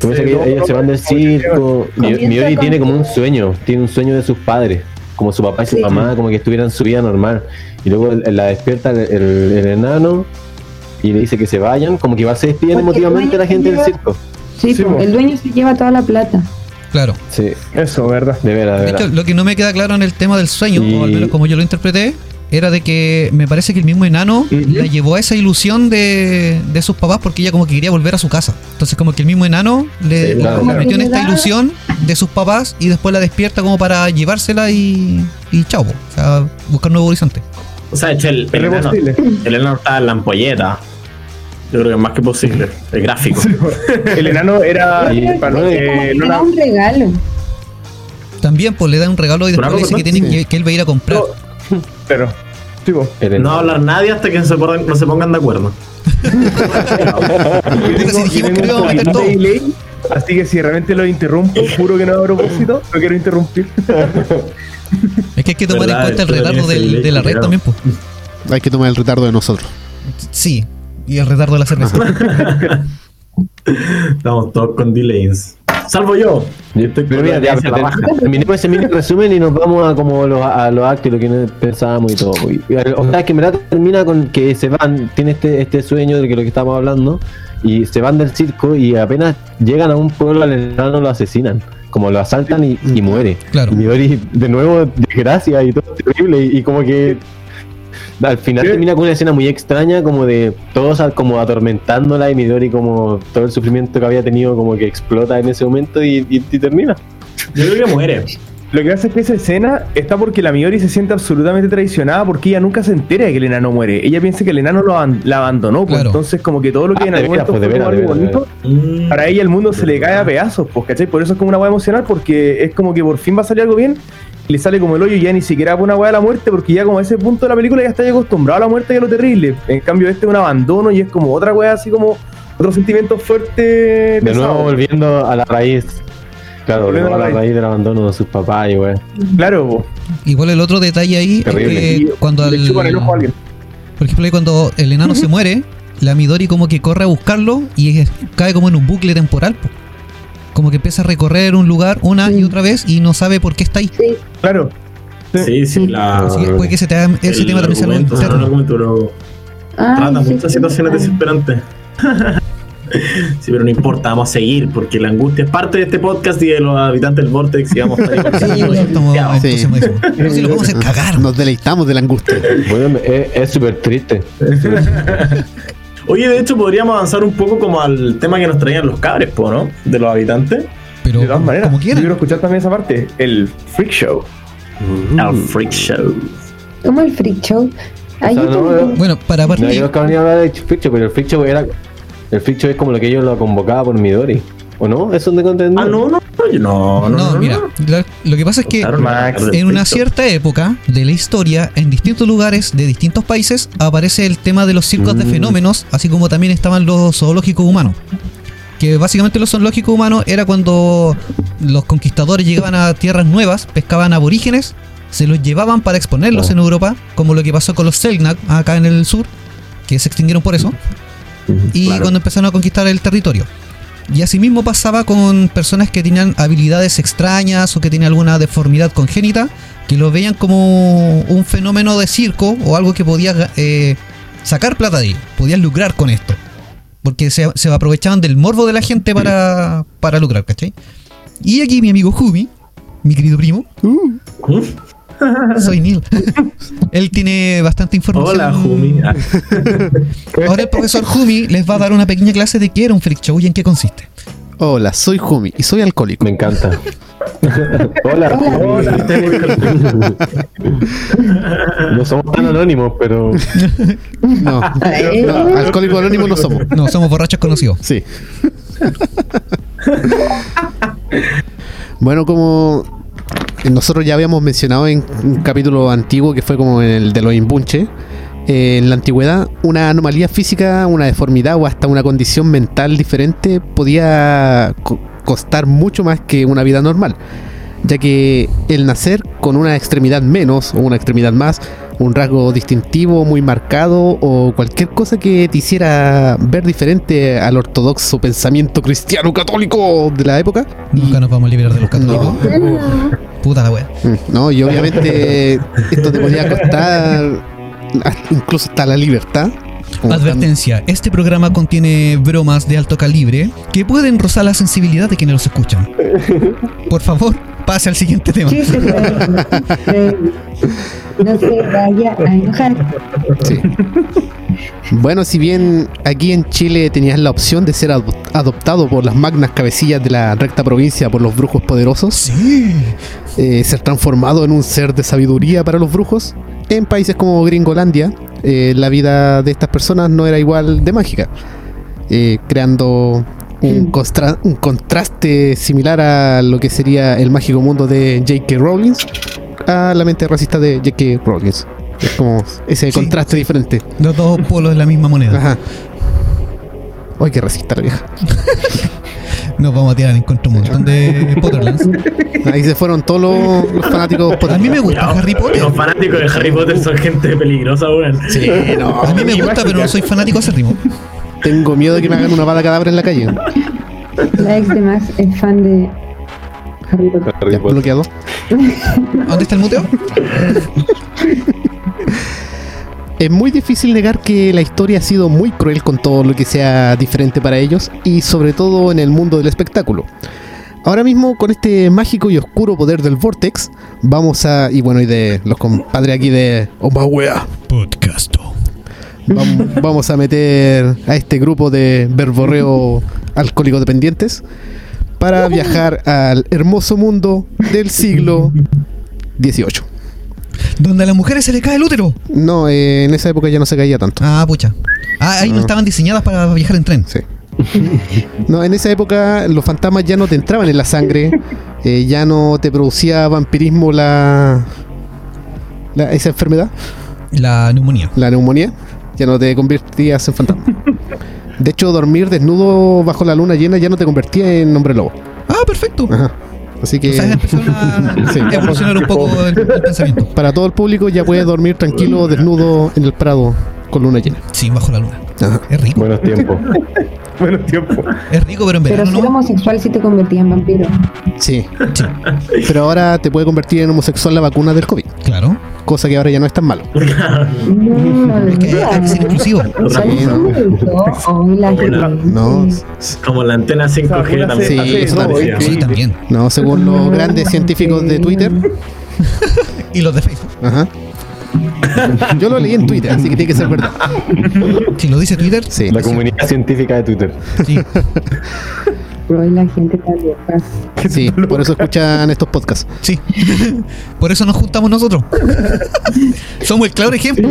Comienza Sí, que no, ellas se van del circo. Mi- Comienza Midori con- tiene como un sueño, tiene un sueño de sus padres, como su papá y su Sí. mamá, como que estuvieran su vida normal. Y luego la despierta el, el- el enano y le dice que se vayan, como que igual se despiden Porque emotivamente la gente del circo. Sí, Sí, el dueño se lleva toda la plata. Claro. Sí, Eso, ¿verdad? de veras, de De hecho, lo que no me queda claro en el tema del sueño, Y- o al menos como yo lo interpreté, era de que me parece que el mismo enano la llevó a esa ilusión de, de sus papás porque ella como que quería volver a su casa. Entonces como que el mismo enano le, Sí, claro, la claro. metió en esta ilusión de sus papás y después la despierta como para llevársela y, y chao. O sea, buscar nuevo horizonte. O sea, de hecho, el, el, enano, el enano estaba en la ampolleta. Yo creo que es más que posible. El gráfico. El enano era. Para bueno, que Como que no le la- da un regalo. También pues le da un regalo y después dice que, perdón, tiene, sí. que, que él va a ir a comprar. Pero. Sí, po. El No va a hablar nadie hasta que se pongan- no se pongan de acuerdo. <laughs> Así que si realmente lo interrumpo, juro que no a propósito, no quiero interrumpir. <laughs> Es que hay que tomar en cuenta el retardo del- de la red claro. también, pues. Hay que tomar el retardo de nosotros. Sí. Y el retardo de la cerveza. <laughs> Estamos todos con delays. Salvo yo. Yo estoy Pero mira, ya, terminemos ese mini resumen y nos vamos a como los, a los actos y lo que pensábamos y todo. Y- y- o sea, que en verdad termina con que se van, tiene este, este sueño de que lo que estamos hablando, y se van del circo y apenas llegan a un pueblo al enano lo asesinan. Como lo asaltan y, y muere. Claro. Y Midori, de nuevo, desgracia y todo terrible. Y, y como que al final ¿Qué? termina con una escena muy extraña, como de todos como atormentándola y Midori como todo el sufrimiento que había tenido como que explota en ese momento y, y- y termina. Yo creo que muere. Lo que pasa es que esa escena está porque la Midori se siente absolutamente traicionada porque ella nunca se entera de que el enano muere. Ella piensa que el enano lo aban- la abandonó, pues Claro. entonces como que todo lo que Ah, en algún momento pues, fue algo bonito, Mm. para ella el mundo se le cae a pedazos, pues, ¿cachai? Por eso es como una weá emocional porque es como que por fin va a salir algo bien y le sale como el hoyo y ya ni siquiera por una weá de la muerte porque ya como a ese punto de la película ya está ya acostumbrado a la muerte y a lo terrible. En cambio este es un abandono y es como otra weá así como otro sentimiento fuerte. De pesado. nuevo volviendo a la raíz. Claro, Volviendo volviendo a la raíz del abandono de sus papás y wey. Claro, po. Igual el otro detalle ahí Terrible. es que cuando le al- chupan el ojo a alguien. por ejemplo ahí cuando el enano se muere, la Midori como que corre a buscarlo y es- cae como en un bucle temporal. po. Como que empieza a recorrer un lugar una y Sí. otra vez y no sabe por qué está ahí. Sí, Claro. Sí, sí, la. Así que puede que ese, te- ese el tema también sea Ay, trata sí, muchas sí. situaciones desesperantes. <laughs> <laughs> Sí, pero no importa, vamos a seguir, porque la angustia es parte de este podcast y de los habitantes del Vortex y vamos a estar ahí <laughs> Sí. Pero si lo vamos a cagar. Nos deleitamos de la angustia. Bueno, es súper triste. <laughs> Oye, de hecho, podríamos avanzar un poco como al tema que nos traían los cabres, po, ¿no? De los habitantes. Pero de todas maneras, como yo quiero escuchar también esa parte, el freak show. Al Freak Show. Como el freak show. Ay, O sea, yo no, tengo- Bueno, para No, partir. yo acabo de hablar de Freak Show, pero el Freak Show era. El Freak Show es como lo que ellos lo convocaban por Midori. ¿O no? ¿Eso no entendido? Ah, no, no, no, no, No, mira, lo, lo que pasa es que Max, en una cierta época de la historia, en distintos lugares de distintos países, aparece el tema de los circos de Mm. fenómenos, así como también estaban los zoológicos humanos. Que básicamente los zoológicos humanos era cuando los conquistadores llegaban a tierras nuevas, pescaban aborígenes, se los llevaban para exponerlos Oh. en Europa, como lo que pasó con los Selknam acá en el sur, que se extinguieron por eso, y Claro. cuando empezaron a conquistar el territorio. Y asimismo pasaba con personas que tenían habilidades extrañas o que tenían alguna deformidad congénita, que lo veían como un fenómeno de circo o algo que podía eh, sacar plata de ellos, podían lucrar con esto. Porque se, se aprovechaban del morbo de la gente para, para lucrar, ¿cachai? Y aquí mi amigo Jumi, mi querido primo, <laughs> soy Neil. Él tiene bastante información. Hola, Jumi. Ah, <laughs> Ahora el profesor Jumi les va a dar una pequeña clase de qué era un freak show y en qué consiste. Hola, soy Jumi y soy alcohólico. Me encanta. <laughs> Hola. Hola. No somos tan anónimos, pero. No, alcohólico anónimo no somos. No, somos borrachos conocidos. Sí. bueno, como nosotros ya habíamos mencionado en un capítulo antiguo que fue como el de los imbunches, eh, en la antigüedad una anomalía física, una deformidad o hasta una condición mental diferente podía co- costar mucho más que una vida normal, ya que el nacer con una extremidad menos o una extremidad más, un rasgo distintivo muy marcado o cualquier cosa que te hiciera ver diferente al ortodoxo pensamiento cristiano católico de la época. Nunca nos vamos a liberar de los católicos. no. Puta la wea. Mm, No, y obviamente esto te podía costar incluso hasta la libertad. Advertencia, este programa contiene bromas de alto calibre que pueden rozar la sensibilidad de quienes los escuchan. <laughs> Por favor, pase al siguiente tema. Sí, sí, sí. <laughs> No se vaya a enojar. sí. Bueno, si bien aquí en Chile tenías la opción de ser adop- adoptado por las magnas cabecillas de la recta provincia por los brujos poderosos, Sí. eh, ser transformado en un ser de sabiduría para los brujos, en países como Gringolandia, eh, la vida de estas personas no era igual de mágica, eh, creando un, constra- un contraste similar a lo que sería el mágico mundo de J.K. Rowling a la mente racista de J.K. Rowling. Es como ese Sí, contraste diferente. Los dos polos de la misma moneda. Ajá. Ay, qué racista la vieja. <laughs> Nos vamos a tirar en contra un montón de <laughs> Potterlands. Ahí se fueron todos los, los fanáticos. A mí me gusta Harry Potter. Los fanáticos de Harry Potter son gente peligrosa, weón. Sí, no. A mí me gusta, pero no soy fanático acérrimo. Tengo miedo de que me hagan una bala cadáver en la calle. La ex de Max es fan de Harry Potter. Ya, Potter. bloqueado. ¿Dónde está el muteo? <laughs> Es muy difícil negar que la historia ha sido muy cruel con todo lo que sea diferente para ellos y sobre todo en el mundo del espectáculo. Ahora mismo con este mágico y oscuro poder del Vortex vamos a... y bueno, y de los compadres aquí de... ¡Oh, wea! Podcasto. Vamos, vamos a meter a este grupo de verborreo alcohólico dependientes para viajar al hermoso mundo del siglo XVIII. Donde a las mujeres se le cae el útero. No, eh, en esa época ya no se caía tanto. Ah, pucha. Ah, ahí no estaban diseñadas para viajar en tren. Sí. No, en esa época los fantasmas ya no te entraban en la sangre, eh, ya no te producía vampirismo la, la- esa enfermedad, La neumonía. la neumonía, ya no te convertías en fantasma. De hecho, dormir desnudo bajo la luna llena ya no te convertía en hombre lobo. Ah, perfecto. Ajá. Así que O sea, empezaron a <laughs> Sí. evolucionar un poco el, el <laughs> pensamiento. para todo el público ya puedes dormir tranquilo desnudo en el prado con luna llena. Sí, bajo la luna. Ajá. Es rico. Buenos tiempos. <laughs> Buenos tiempos. Es rico, pero en Pero verano ser no. homosexual sí te convertía en vampiro. Sí. Sí, Pero ahora te puede convertir en homosexual la vacuna del COVID, claro. Cosa que ahora ya no es tan malo. <laughs> No, Es que hay que ser Como la antena 5G también. Sí, eso también. Sí, también. no, según los grandes científicos de Twitter. <laughs> Y los de Facebook. Ajá. Yo lo leí en Twitter, así que tiene que ser verdad. Si lo dice Twitter, Sí. La comunidad científica de Twitter. sí. <laughs> Ay, la gente está loca. Sí, <laughs> por eso escuchan estos podcasts. Sí. <laughs> Por eso nos juntamos nosotros. <laughs> Somos el claro ejemplo.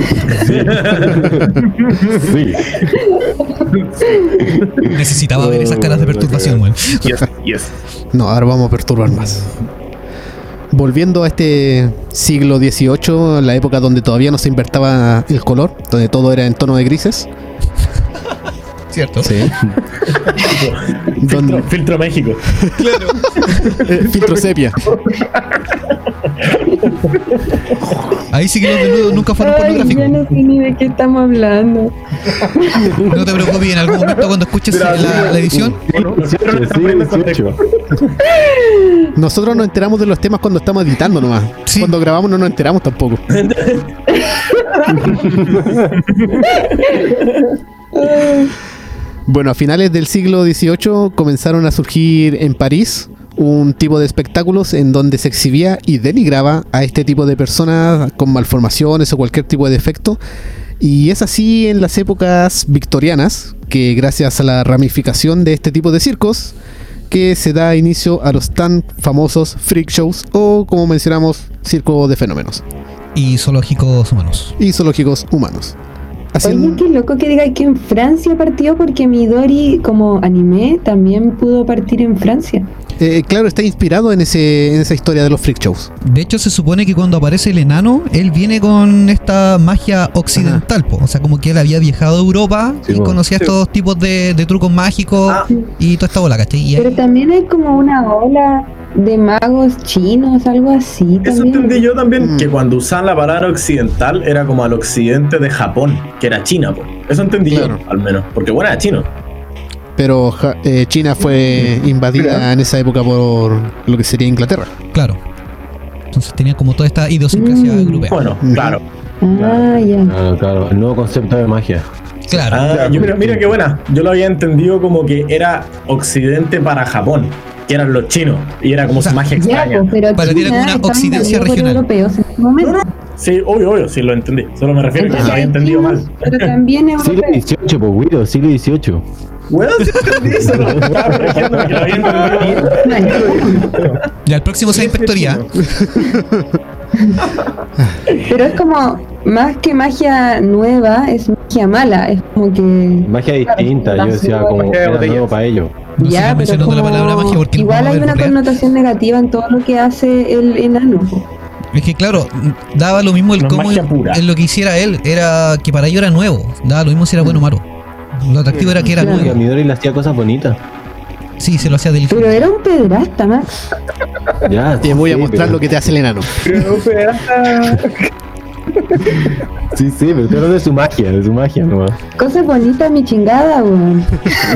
Sí. Necesitaba ver esas caras de perturbación, weón. Yes, yes. No, ahora vamos a perturbar más. Volviendo a este siglo XVIII, la época donde todavía no se invertaba el color, donde todo era en tono de grises. ¿Cierto? Sí. <laughs> Filtro, filtro México. <laughs> eh, filtro sepia. Ahí sí que los desnudos nunca fueron Ay, pornográficos. yo no sé ni de qué estamos hablando. No te preocupes, en algún momento cuando escuches la, la edición, Sí, sí, 18. <laughs> Nosotros nos enteramos de los temas cuando estamos editando nomás. Sí. Cuando grabamos no nos enteramos tampoco. Bueno, a finales del siglo XVIII comenzaron a surgir en París un tipo de espectáculos en donde se exhibía y denigraba a este tipo de personas con malformaciones o cualquier tipo de defecto. Y es así en las épocas victorianas que gracias a la ramificación de este tipo de circos que se da inicio a los tan famosos freak shows o como mencionamos circo de fenómenos y zoológicos humanos. y zoológicos humanos. Así Oye, qué loco que diga que en Francia partió porque Midori como anime también pudo partir en Francia. eh, claro, está inspirado en, ese, en esa historia de los freak shows. De hecho, se supone que cuando aparece el enano, él viene con esta magia occidental, po. o sea, como que él había viajado a Europa Sí, y conocía estos tipos de, de trucos mágicos Ah. y toda esta bola, ¿cachai? Y Pero ahí- también hay como una ola de magos chinos, algo así Eso también. entendí yo también, Mm. que cuando usaban la palabra occidental era como al occidente de Japón, que era China, po. Eso entendí Claro. yo, al menos. Porque bueno, era chino. Pero eh, China fue invadida en esa época por lo que sería Inglaterra. claro. Entonces tenía como toda esta idiosincrasia Mm. europea. Bueno, claro. Ah, ya. Claro, claro. El nuevo concepto de magia. Claro. Ah, yo- pero- mira qué buena. Yo lo había entendido como que era occidente para Japón, que eran los chinos, y era como O sea, su magia Ya, extraña. pues, pero Para ti era una occidencia regional. europeos en ese momento. Sí, obvio, obvio, sí lo entendí. Solo me refiero a que Entonces lo había entendido chinos, mal. Pero también <laughs> Siglo europeos. XVIII, pues, Guido, siglo XVIII. Weón, sí entendí eso. lo Estaba corrigiendo que lo había entendido mal. Vale. Ya el próximo sea inspectoría. <laughs> Pero es como, más que magia nueva, es magia mala. Es como que. Magia distinta, yo decía como Magia era nuevo para ellos. No ya, pero mencionando la como- palabra magia porque no igual a hay una real. connotación negativa en todo lo que hace el enano. Es que claro, daba lo mismo el No es cómo en lo que hiciera él, era que para ellos era nuevo. Daba lo mismo si era bueno o malo. Lo atractivo era que era Claro. Y a nuevo. Midori le hacía cosas bonitas. Sí, se lo hacía del Pero era un pedrasta, Max. Ya, Te voy a mostrar pero- lo que te hace el enano. Pero, pero, hasta- Sí, sí, pero hablando de su magia, de su magia nomás. Cosas bonitas, mi chingada, weón.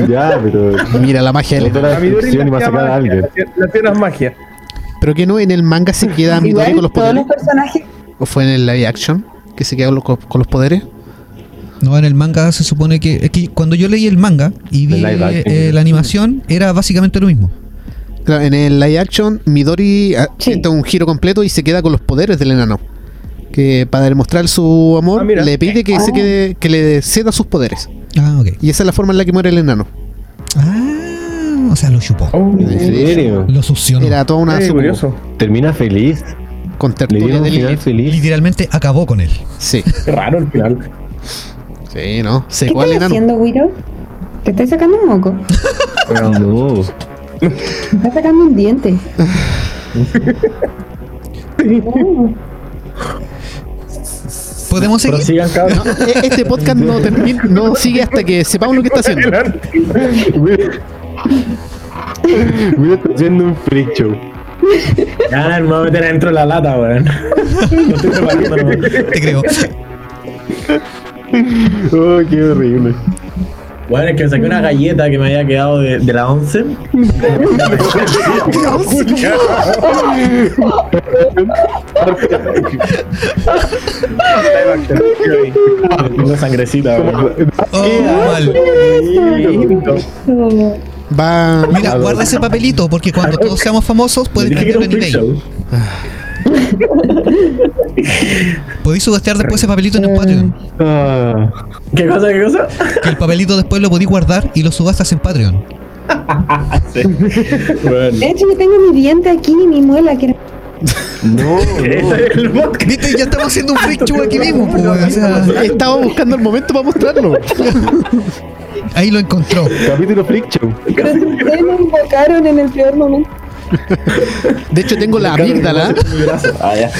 Ya, pero. Mira la magia del enano. a Midori descripción y le va a hacía sacar a magia, alguien. las magias. Pero que no, en el manga se queda Midori con los todos poderes. los personajes. ¿O fue en el live action que se queda con los, con los poderes? No, en el manga se supone que. Es que cuando yo leí el manga y vi eh, la animación, era básicamente lo mismo. Claro, en el live action, Midori ah, Sí. da un giro completo y se queda con los poderes del enano. Que para demostrar su amor, Ah, le pide que, se Ah. quede, que le ceda sus poderes. Ah, ok. Y esa es la forma en la que muere el enano. Ah, o sea, lo chupó. Oh, ¿En serio? Lo succionó. Era toda una curioso. Termina feliz. con tertulia de Lilith. feliz. Literalmente acabó con él. Sí, Qué raro el final. Sí, ¿no? ¿Qué estás enano. haciendo, Wiro? ¿Te estás sacando un moco? <laughs> No. ¿Te estás sacando un diente? No. Podemos seguir. E- Este podcast no, termina, no sigue hasta que sepamos lo que está haciendo. Mira, está haciendo un freak show. Ya, me voy a meter adentro de la lata, weón. <laughs> No estoy preparando, no. Te creo. Oh, qué horrible. Bueno, es que me saqué una galleta que me había quedado de, de la 11. Tengo sangrecita. Oh, mal. Va. Mira, guarda ese papelito porque cuando todos seamos famosos era venderlo un eBay. Podéis subastear después ese papelito en el Patreon. Ah, ¿Qué cosa, qué cosa? Que el papelito después lo podéis guardar y lo subastas en Patreon. <laughs> Bueno. De hecho, yo tengo mi diente aquí, mi muela, que era- no, no. el. Viste, ya estamos haciendo un freak show aquí mismo. po, o sea, Estaba buscando el momento para mostrarlo. ahí lo encontró. Capítulo freak show. Pero ustedes me invocaron en el peor momento. De hecho, tengo la amígdala. Ah, ya.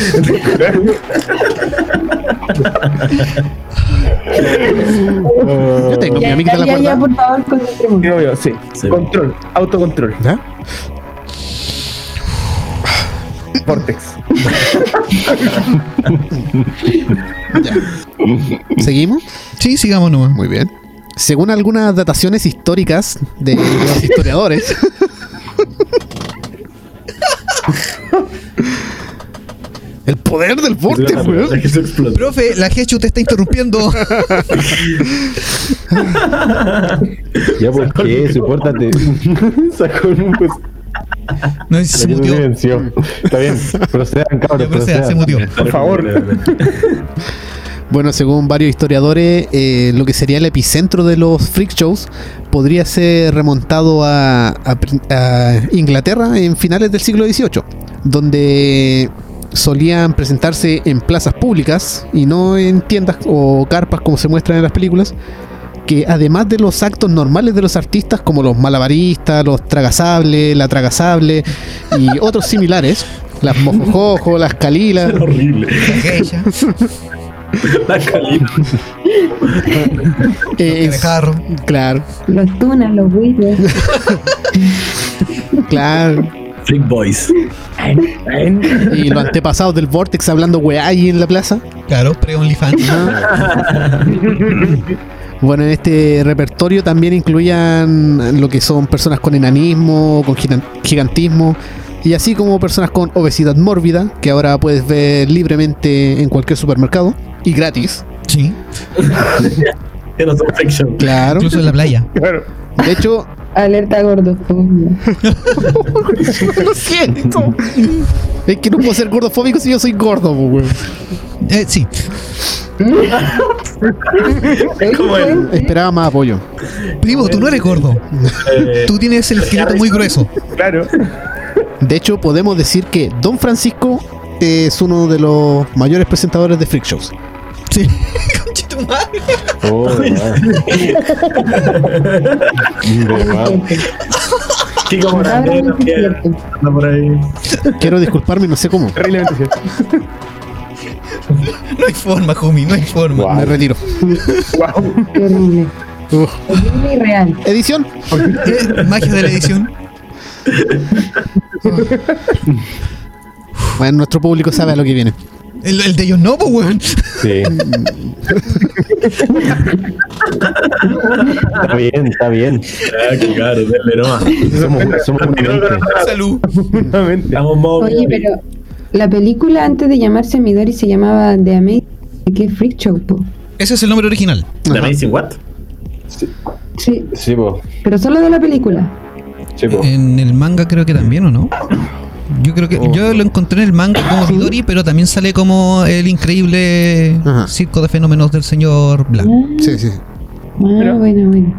Yo tengo mi Ya, amígdala ya, ya, por favor, yo, sí. Sí. Control, autocontrol. ¿Ya? Vortex. <laughs> ¿Seguimos? Sí, sigamos nomás. Muy bien. Según algunas dataciones históricas de los historiadores, <laughs> <laughs> el poder del vortex, weón. Profe, la Hechu te está interrumpiendo. <laughs> Ya, ¿por qué? Supórtate. <laughs> Sacó un pues. No, se sacó mutió. Está bien. Procedan, cabros. Ya, proceda, se procedan. mutió. Por favor. Bueno, según varios historiadores, eh, lo que sería el epicentro de los freak shows podría ser remontado a, a prin- a Inglaterra en finales del siglo XVIII, donde solían presentarse en plazas públicas y no en tiendas o carpas como se muestran en las películas, que además de los actos normales de los artistas como los malabaristas, los tragasables, la tragasable y otros similares, las mojojojo, las calilas, <laughs> horrible. La eh, <laughs> el jarro. claro, Los tunas, los buitres. <laughs> claro. Freak Boys. Y los antepasados del Vortex hablando weá ahí en la plaza. Claro, pre-OnlyFans. Bueno, en este repertorio también incluían lo que son personas con enanismo, con gigan- gigantismo, y así como personas con obesidad mórbida, que ahora puedes ver libremente en cualquier supermercado y gratis. Sí. <laughs> Claro. incluso en la playa. Claro. De hecho, Alerta gordofobia. <laughs> lo siento. Es que no puedo ser gordofóbico si yo soy gordo, weón. Eh, sí, <laughs> Esperaba más apoyo. primo, tú no eres gordo. Eh, Tú tienes el esqueleto muy grueso. Claro. De hecho, podemos decir que Don Francisco es uno de los mayores presentadores de freak shows. Sí. <laughs> Oh, más. De más. Chico Ahora Morandé también anda por ahí. Quiero disculparme, no sé cómo. Terriblemente cierto. No hay forma, homie, no hay forma. Guau. Me retiro. Wow. Qué horrible. Uf. Horrible y real. Edición. Magia de la edición. Bueno, nuestro público sabe a lo que viene. El, el de ellos no, pues, weón. Sí. <laughs> Está bien, está bien. Ah, qué caro, denle nomás. Somos, somos una mente. Salud. Estamos. Oye, pero la película antes de llamarse Midori se llamaba The Amazing ¿Qué Freak Show, po? Ese es el nombre original. ¿The Amazing What? Sí, Sí, po. pero solo de la película. Sí, po. En el manga creo que también, ¿o no? Yo creo que yo lo encontré en el manga como Midori, pero también sale como el increíble Ajá. circo de fenómenos del señor Blanc. Ah, Sí, sí. ah, bueno, bueno.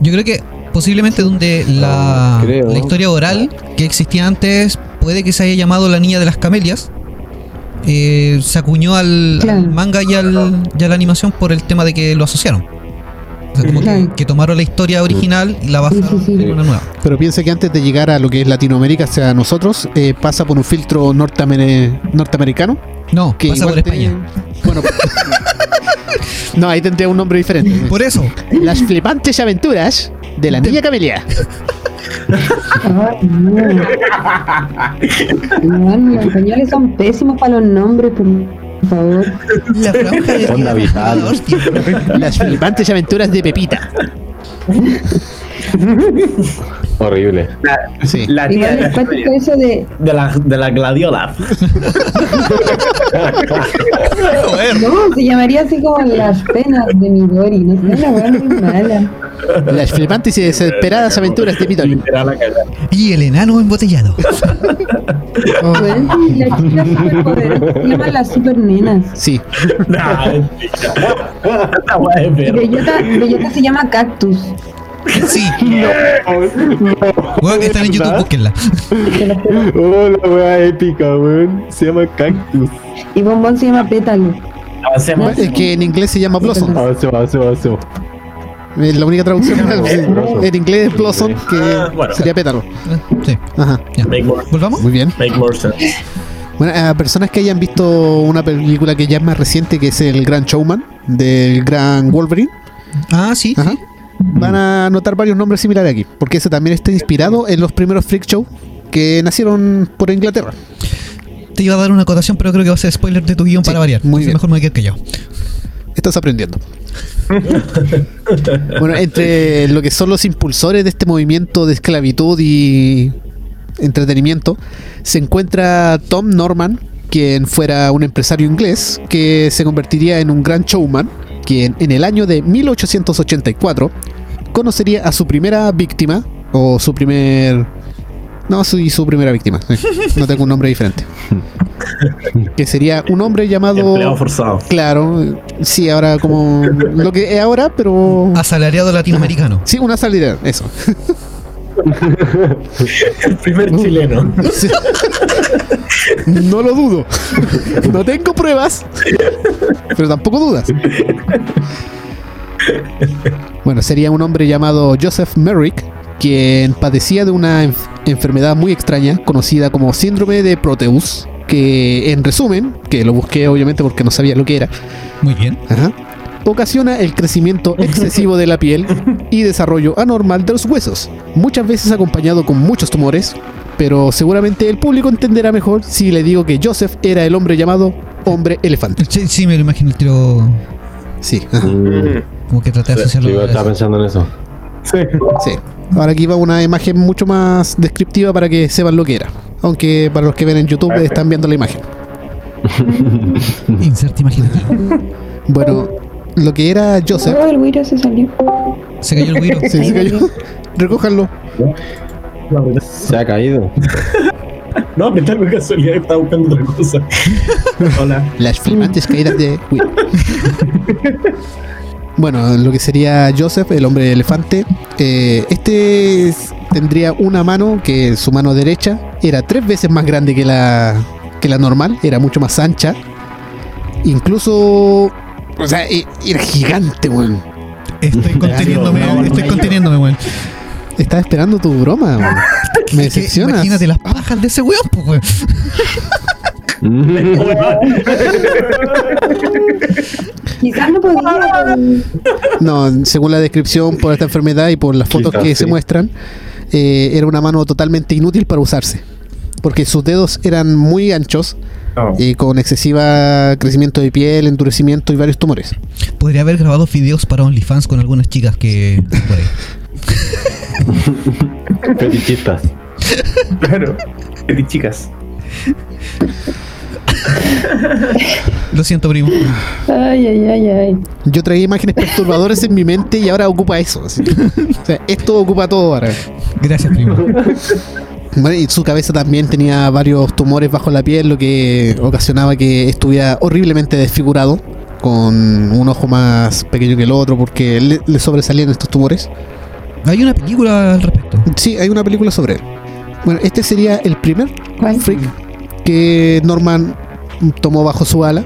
Yo creo que Posiblemente donde la, Creo. la historia oral que existía antes puede que se haya llamado La Niña de las Camelias. eh, se acuñó al, Claro. al manga y, al, y a la animación por el tema de que lo asociaron. O sea, como que, tomaron la historia original y la basaron Sí, sí, sí. en una nueva. Pero piensa que antes de llegar a lo que es Latinoamérica hacia nosotros, eh, pasa por un filtro norteamer- norteamericano. No, Que pasa por igual te- España. Bueno. <laughs> no, ahí tendría un nombre diferente. Por eso, Las flipantes aventuras de la niña Camelia. Ay, no. Los españoles son pésimos para los nombres, favor. La franja de Onda vital. Las flipantes aventuras de Pepita. <laughs> Horrible. Sí. La tía de que eso de. De la, de la gladiola. <laughs> No, se llamaría así como las penas de Midori. No sé, la muy mala. Las flipantes y desesperadas aventuras de la cagada. Y el enano embotellado. Bueno, y las chicas superpoderosas se llaman las super nenas. Sí. Bellota, Bellota se llama Cactus. Sí. Bueno, están en YouTube, búsquenla. Oh, la wea épica, weón. Se llama Cactus. Y Bombón se llama Pétalo. Avancemos. Es que en inglés se llama Blossom. Avancemos, avancemos, avancemos. Es la única traducción. en inglés es Blossom, que Ah, bueno. sería pétalo. Sí. Ajá. ya. Make more, ¿Volvamos? Muy bien. make more sense. Bueno, a personas que hayan visto una película que ya es más reciente, que es El Gran Showman, del Gran Wolverine, Ah, sí. Ajá. Van a notar varios nombres similares aquí, porque ese también está inspirado en los primeros Freak Show que nacieron por Inglaterra. Te iba a dar una acotación, pero creo que va a ser spoiler de tu guion Sí, para variar. muy bien. Mejor me quedar callado. Estás aprendiendo. bueno, entre lo que son los impulsores de este movimiento de esclavitud y entretenimiento, se encuentra Tom Norman, quien fuera un empresario inglés que se convertiría en un gran showman, quien en el año de 1884 conocería a su primera víctima, o su primer... No, su, su primera víctima. eh, No tengo un nombre diferente. <laughs> Que sería un hombre llamado... Empleado forzado. Claro, sí, ahora como lo que es ahora, pero Asalariado latinoamericano. sí, una salida, eso. El primer chileno. Sí. <laughs> No lo dudo. No tengo pruebas, pero tampoco dudas. Bueno, sería un hombre llamado Joseph Merrick, quien padecía de una enf- enfermedad muy extraña conocida como síndrome de Proteus, que en resumen, que lo busqué obviamente porque no sabía lo que era, Muy bien. Ajá. Ocasiona el crecimiento <laughs> excesivo de la piel y desarrollo anormal de los huesos, muchas veces acompañado con muchos tumores, pero seguramente el público entenderá mejor si le digo que Joseph era el hombre llamado hombre elefante. Sí, sí, me lo imagino el tiro. Sí, Mm, Como que traté de sí, asociarlo. yo a estaba pensando en eso. Sí. sí. Ahora aquí va una imagen mucho más descriptiva para que sepan lo que era. Aunque para los que ven en YouTube están viendo la imagen. Insert imagen. Bueno, lo que era Joseph. Oh, el güiro se salió. Se cayó el. <laughs> Sí, se cayó. Recójanlo. Se ha caído. No, me tal casualidad estaba buscando otra cosa. <laughs> Hola. Las flipantes caídas de. Bueno, lo que sería Joseph, el hombre elefante. eh, este es- tendría una mano que su mano derecha era tres veces más grande que la, que la normal, era mucho más ancha. Incluso. O sea, e- era gigante, weón. Estoy <laughs> conteniéndome, no, no, estoy conteniéndome, weón. Estaba esperando tu broma, weón. Me decepcionas. Imagínate las pajas de ese weón, pues, weón. <laughs> Quizás no podía. No, según la descripción por esta enfermedad y por las fotos Quizás que se muestran, eh, era una mano totalmente inútil para usarse. Porque sus dedos eran muy anchos Y con excesiva crecimiento de piel, endurecimiento y varios tumores. Podría haber grabado videos para OnlyFans con algunas chicas que. <laughs> Fetichistas. Claro. Y chicas. Lo siento, primo. Ay, ay, ay, ay. Yo traía imágenes perturbadoras en mi mente y ahora ocupa eso. O sea, esto ocupa todo ahora. Gracias, primo. <laughs> Bueno, y su cabeza también tenía varios tumores bajo la piel, lo que ocasionaba que estuviera horriblemente desfigurado, con un ojo más pequeño que el otro, porque le, le sobresalían estos tumores. Hay una película al respecto. Sí, hay una película sobre él. Bueno, este sería el primer ¿Cuál? freak que Norman tomó bajo su ala,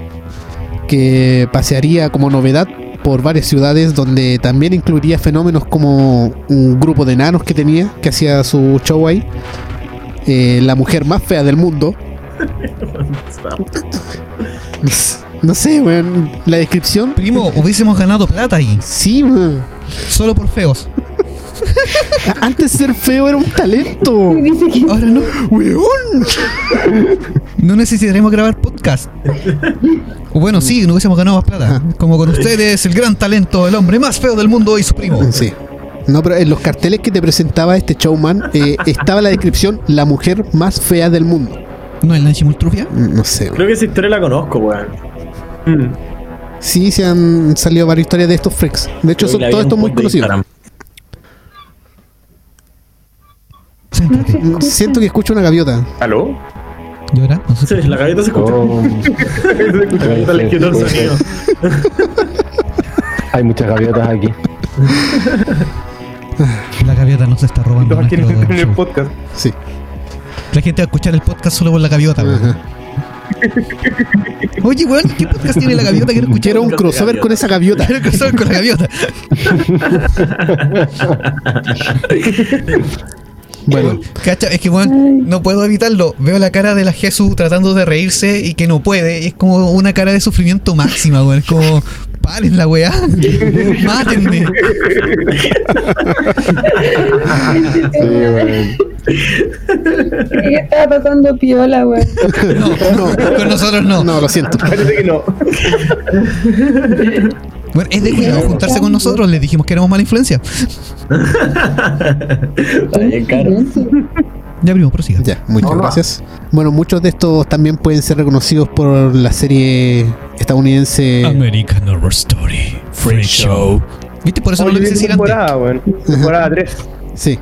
que pasearía como novedad por varias ciudades donde también incluiría fenómenos como un grupo de enanos que tenía, que hacía su show ahí, eh, la mujer más fea del mundo. <laughs> No sé, weón, la descripción. Primo, hubiésemos ganado plata ahí, Sí, weón. solo por feos. <laughs> Antes ser feo era un talento. <laughs> Ahora no. Weón. No necesitaremos grabar podcast. O bueno, sí, no hubiésemos ganado más plata. Como con ustedes, el gran talento, el hombre más feo del mundo y su primo. Sí. No, pero en los carteles que te presentaba este showman eh, <laughs> estaba la descripción la mujer más fea del mundo. ¿No el Nancy Multrufia? No sé. Creo que esa historia la conozco, weón. Mm. Sí, se han salido varias historias de estos freaks. De hecho, Creo son, que la vi todo en esto un muy post de conocido. Instagram. Céntrate. Mm, Siento que escucho una gaviota. ¿Aló? ¿Y ahora? No sé. Sí, la gaveta se escucha. Oh, Ahorita le quitó el sonido. hay muchas gaviotas aquí. <laughs> <laughs> La gaviota nos está robando. Quieren nuestro en el podcast. Sí. La gente va a escuchar el podcast solo por la gaviota, weón. Ajá. <laughs> Oye, weón, ¿qué podcast tiene la gaviota? Quiero escuchar Quiero un crossover con esa gaviota. Quiero crossover con la gaviota. <laughs> Bueno, Cacha, es que weón, no puedo evitarlo. Veo la cara de la Jesús tratando de reírse y que no puede. Y es como una cara de sufrimiento máxima, weón. Es como, paren la weá. <laughs> Mátenme. Sí, weón. ¿Qué estaba pasando piola, weón? No, con nosotros no. no, lo siento. Parece que no. Bueno, es de cuidado juntarse con nosotros. Les dijimos que éramos mala influencia. Está bien caro. Ya, primo, prosiga. Ya, muchas gracias. Bueno, muchos de estos también pueden ser reconocidos por la serie estadounidense. American Horror Story. Freak Show. ¿Viste? Por eso no lo Oye, quise decir antes. temporada, weón. Temporada 3. Sí.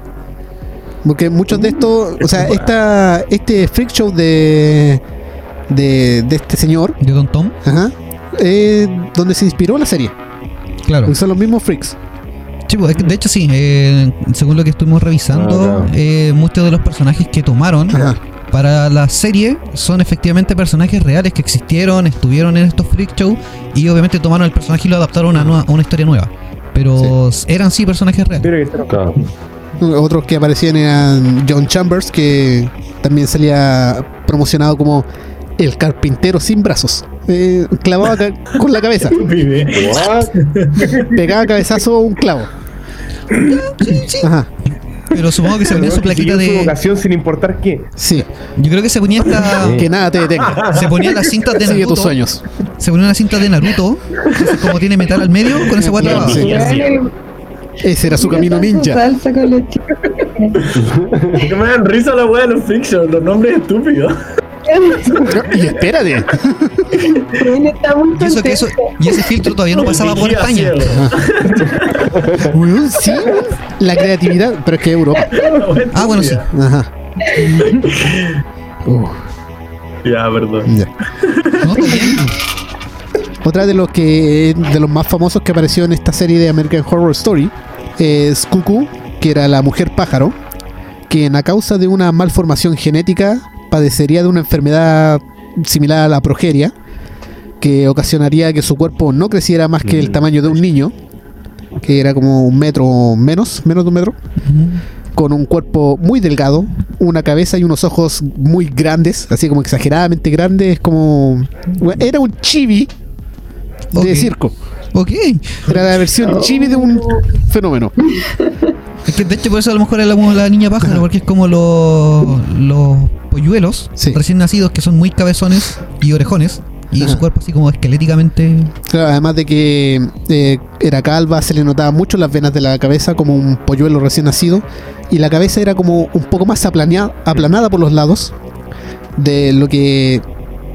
Porque muchos de estos, o sea, esta, este freak show de, de, de este señor, De Don Tom. ajá, eh, donde se inspiró la serie. Claro. Porque son los mismos freaks. Sí, pues, de hecho sí, eh, según lo que estuvimos revisando, Ah, eh, muchos de los personajes que tomaron Ajá. para la serie son efectivamente personajes reales que existieron, estuvieron en estos freak show y obviamente tomaron el personaje y lo adaptaron a, una historia nueva. Pero eran sí personajes reales. Claro. Otros que aparecían eran John Chambers, que también salía promocionado como el carpintero sin brazos. Eh, clavaba con la cabeza. <laughs> Pegaba cabezazo a un clavo. Ajá. Pero supongo que se ponía su plaquita siguió su de. vocación sin importar qué. Sí. Yo creo que se ponía esta. Que nada te detenga. Se ponía las cintas de Sigue tus Naruto. sueños. Se ponía una cinta de Naruto. entonces, como tiene metal al medio, con ese guata. Sí. Ese era su camino ninja. Salsa con los chicos. <laughs> Que me dan risa la weá de los fiction, los nombres estúpidos. Y espérate. Está muy Y eso que eso. Y ese filtro todavía no pasaba por España. <laughs> sí. La creatividad, pero es que Europa. Ah, bueno, sí. Ajá. <laughs> Uh, Ya, perdón. ya. No. Otra de los que de los más famosos que apareció en esta serie de American Horror Story es Cuckoo, que era la mujer pájaro, quien a causa de una malformación genética padecería de una enfermedad similar a la progeria, que ocasionaría que su cuerpo no creciera más que el tamaño de un niño, que era como un metro menos, menos de un metro, con un cuerpo muy delgado, una cabeza y unos ojos muy grandes, así como exageradamente grandes, como era un chibi de circo. Ok. Era la versión chibi de un fenómeno. Es que de hecho por eso a lo mejor es la, la niña pájaro, porque es como los, los polluelos Sí. recién nacidos que son muy cabezones y orejones. Y Ajá. su cuerpo así como esqueléticamente. Claro, además de que eh, era calva, se le notaba mucho las venas de la cabeza como un polluelo recién nacido. Y la cabeza era como un poco más aplanea- aplanada por los lados de lo que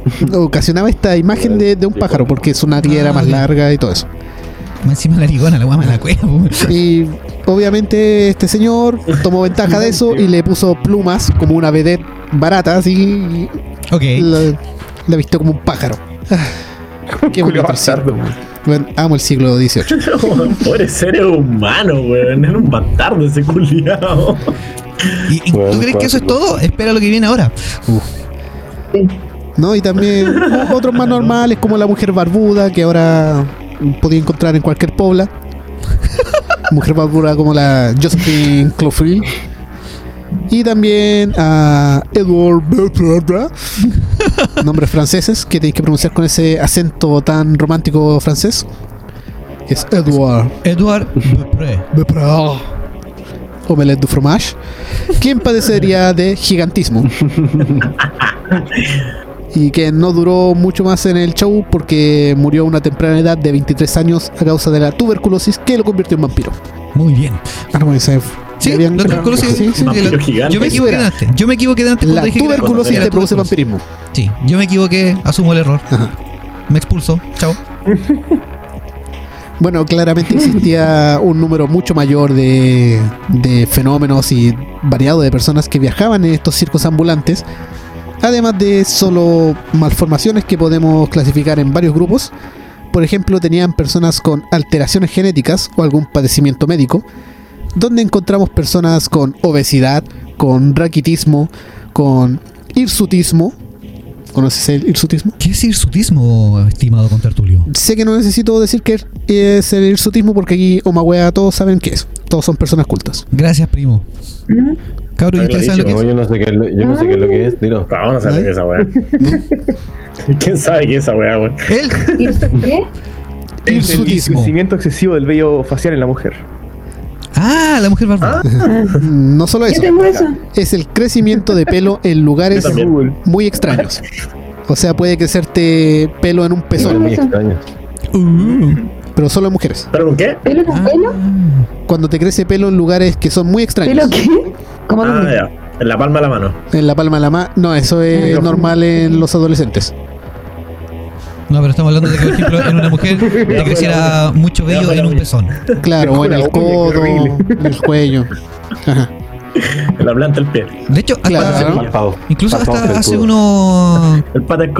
<laughs> ocasionaba esta imagen de, de un pájaro, porque su nariz era Ah, más ok. larga y todo eso. Más encima la ligona, la guama la cueva. po. Y obviamente este señor tomó ventaja de eso y le puso plumas como una vedette barata, así. Ok. La, la vistió como un pájaro. <laughs> Qué bonito. Bueno, amo el siglo XVIII. <laughs> Pobre ser humano, weón. Era un bastardo ese culiao. <laughs> ¿Y, y Bueno, tú crees que eso es todo? Espera lo que viene ahora. Sí. ¿No? Y también otros más normales como la mujer barbuda, que ahora podía encontrar en cualquier pobla. Mujer barbuda como la Josephine Clofield. Y también a Edward <laughs> nombres franceses que tenéis que pronunciar con ese acento tan romántico francés. Que es Edward Edward Dupré. Bertrand. Omelette du fromage. Quien padecería de gigantismo. <laughs> y que no duró mucho más en el show porque murió a una temprana edad de 23 años a causa de la tuberculosis que lo convirtió en vampiro. Muy bien. Ah, no, ese- Sí, habían- la tuberculosis. sí, sí. Vampiro yo- gigante. Yo me equivoqué de antes. Yo me equivoqué antes La dije que tuberculosis era te produce vampirismo. Sí, yo me equivoqué, asumo el error. Ajá. Me expulso. Chao. <laughs> Bueno, claramente existía un número mucho mayor de, de fenómenos y variado de personas que viajaban en estos circos ambulantes, además de solo malformaciones que podemos clasificar en varios grupos. Por ejemplo, tenían personas con alteraciones genéticas o algún padecimiento médico, donde encontramos personas con obesidad, con raquitismo, con hirsutismo. ¿Conoces el hirsutismo? ¿Qué es hirsutismo, estimado contertulio? Sé que no necesito decir que es el hirsutismo porque aquí Omagüea todos saben qué es. Todos son personas cultas. Gracias, primo. ¿Mm? Cabros, Ahí lo ¿ustedes saben lo que No, es? yo no sé qué es lo, yo no sé qué es, lo que es, dilo. Vamos a saber qué es esa weá. ¿Quién sabe qué es esa weá, weón? ¿Irse qué? El crecimiento excesivo del vello facial en la mujer. Ah, la mujer barbuda. No solo eso, tengo eso. es el crecimiento de pelo en lugares muy extraños. O sea, puede crecerte pelo en un pezón, muy. Uh. pero solo en mujeres. ¿Pero con qué? ¿Pelo con Ah. pelo? Cuando te crece pelo en lugares que son muy extraños. ¿Pelo qué? ¿Cómo Ah, ya. En la palma de la mano. En la palma de la mano. No, eso es normal en los adolescentes. No, pero estamos hablando de que, por ejemplo, en una mujer <laughs> te creciera mucho vello en un pezón. Claro, o en el codo, en el cuello. <laughs> Ajá. En la planta del pie. De hecho, hasta, Claro. Incluso hasta hace unos El pata un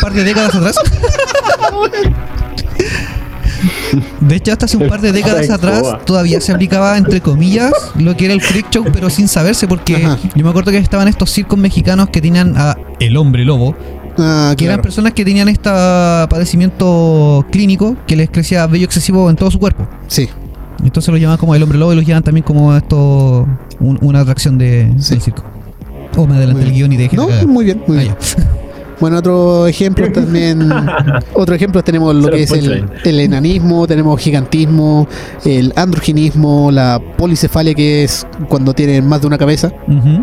par de décadas atrás. <laughs> De hecho, hasta hace un par de décadas atrás todavía se aplicaba, entre comillas, lo que era el freak show, pero sin saberse, porque Ajá. yo me acuerdo que estaban estos circos mexicanos que tenían a El Hombre Lobo, Ah, que eran personas que tenían este padecimiento clínico que les crecía vello excesivo en todo su cuerpo. Sí. Entonces lo llamaban como El Hombre Lobo y los llaman también como esto, un- una atracción de, Sí. del circo. O me adelanté el guion y dejé No, cagada. muy bien, muy Ah, bien. <laughs> Bueno, otro ejemplo <laughs> también. otro ejemplo tenemos lo Se que lo es el, enanismo, tenemos gigantismo, el androginismo, la policefalia, que es cuando tienen más de una cabeza. Ujú.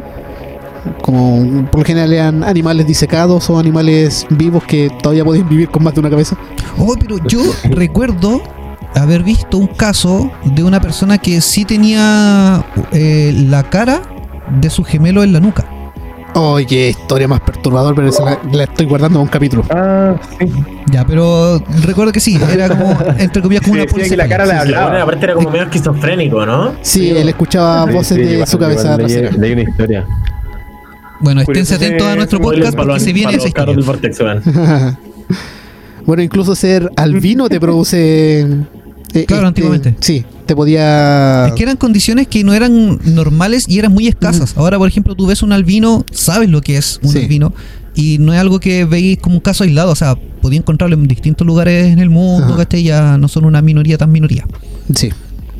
Como por lo general eran animales disecados o animales vivos que todavía pueden vivir con más de una cabeza. Oh, pero yo recuerdo haber visto un caso de una persona que sí tenía eh, la cara de su gemelo en la nuca. ¡Ay, qué historia más perturbadora! Pero esa la, la estoy guardando para un capítulo. Ah, sí. Ya, pero recuerdo que sí, era como, entre comillas, como Sí, una que la cara le Sí, bueno, hablaba. aparte era como medio esquizofrénico, ¿no? Sí, él escuchaba Sí, voces sí, de igual- su cabeza igual leí- trasera. Leí una historia. Bueno, esténse atentos a nuestro podcast porque se viene esa historia. del Vortex, weón. bueno, incluso ser albino te produce. eh, Claro, antiguamente. Sí, te podía. Es que eran condiciones que no eran normales y eran muy escasas. Ahora, por ejemplo, tú ves un albino, sabes lo que es un Sí. albino, y no es algo que veis como un caso aislado. O sea, podía encontrarlo en distintos lugares en el mundo, Ajá. ¿cachai? Ya no son una minoría tan minoría. Sí.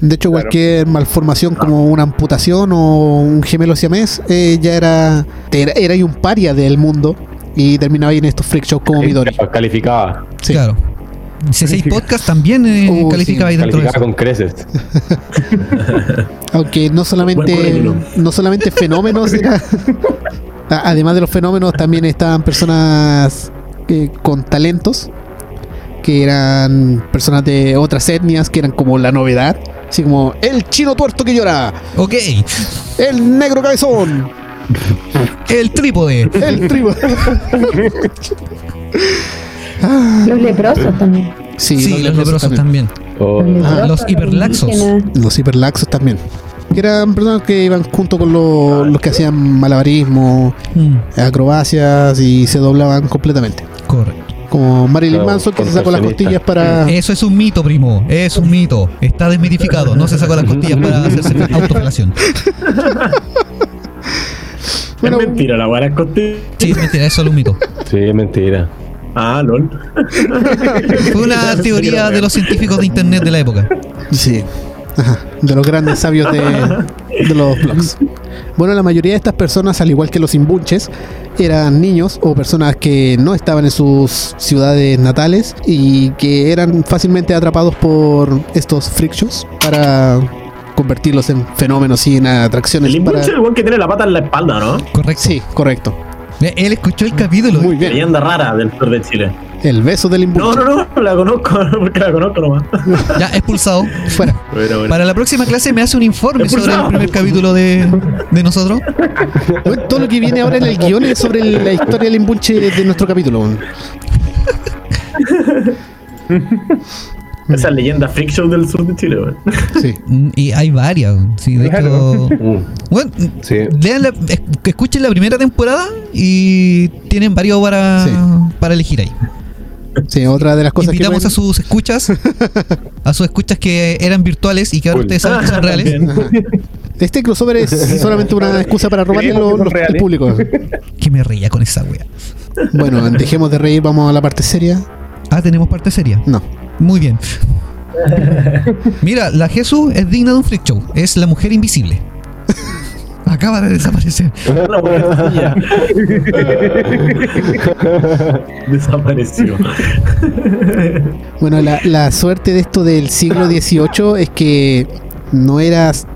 De hecho, Claro. cualquier malformación como una amputación o un gemelo siamés eh, ya era, era. Era un paria del mundo y terminaba ahí en estos freak shows como Midori. Calificaba. Sí. Claro. C6 Podcast también eh, Uh, calificaba sí, ahí dentro de eso. con creces. <laughs> Aunque no solamente, no solamente fenómenos, era- <laughs> además de los fenómenos, también estaban personas eh, con talentos, que eran personas de otras etnias, que eran como la novedad, así como el chino tuerto que llora, Ok, el negro cabezón, el trípode. el tribu. <laughs> Los leprosos también. Sí, Sí, los leprosos también. O- Los, Ah, los hiperlaxos. Los hiperlaxos también. Que eran personas que iban junto con lo- los que hacían malabarismo, Mm, acrobacias y se doblaban completamente. correcto. Como Marilyn Claro, Manson que se sacó las costillas para. Eso es un mito, primo. Es un mito. Está desmitificado. No se sacó las costillas para hacerse <laughs> autofelación. <laughs> Bueno, es mentira, la weá es costilla. Sí, es mentira, es solo un mito. Sí, es mentira. Ah, lol. <laughs> Fue una teoría de los científicos de internet de la época. Sí. Ajá, de los grandes sabios de, de los blogs. Bueno, la mayoría de estas personas, al igual que los imbunches, eran niños o personas que no estaban en sus ciudades natales y que eran fácilmente atrapados por estos freak shows para convertirlos en fenómenos y en atracciones. El para... impulso es el que tiene la pata en la espalda, ¿no? Correcto. Sí, correcto. Él escuchó el capítulo. Muy bien. Leyenda rara del sur de Chile. El beso del imbunche. No, no, no, la conozco, <laughs> porque la conozco nomás. Ya expulsado. Fuera. Bueno. Para la próxima clase me hace un informe sobre el primer capítulo de, de nosotros. Todo lo que viene ahora en el guion es sobre la historia del imbunche de nuestro capítulo. Esa leyenda freak show del sur de Chile, weón. Sí. Mm, Y hay varias. Sí, de Claro. hecho. Bueno, Sí. lean la- es- que escuchen la primera temporada y tienen varios para, Sí. para elegir ahí. Sí, otra de las cosas que Invitamos pueden- a sus escuchas, a sus escuchas que eran virtuales y que ahora ustedes saben que son reales. Este crossover es <laughs> solamente una excusa para robarle los, que los- el reales. público. Que me reía con esa wea. Bueno, dejemos de reír, vamos a la parte seria. Ah, tenemos parte seria. No. Muy bien. <laughs> Mira, la Jesús es digna de un freak show. Es la mujer invisible. <laughs> Acaba de desaparecer. <laughs> Desapareció. Bueno, la, la suerte de esto del siglo XVIII es que no eras.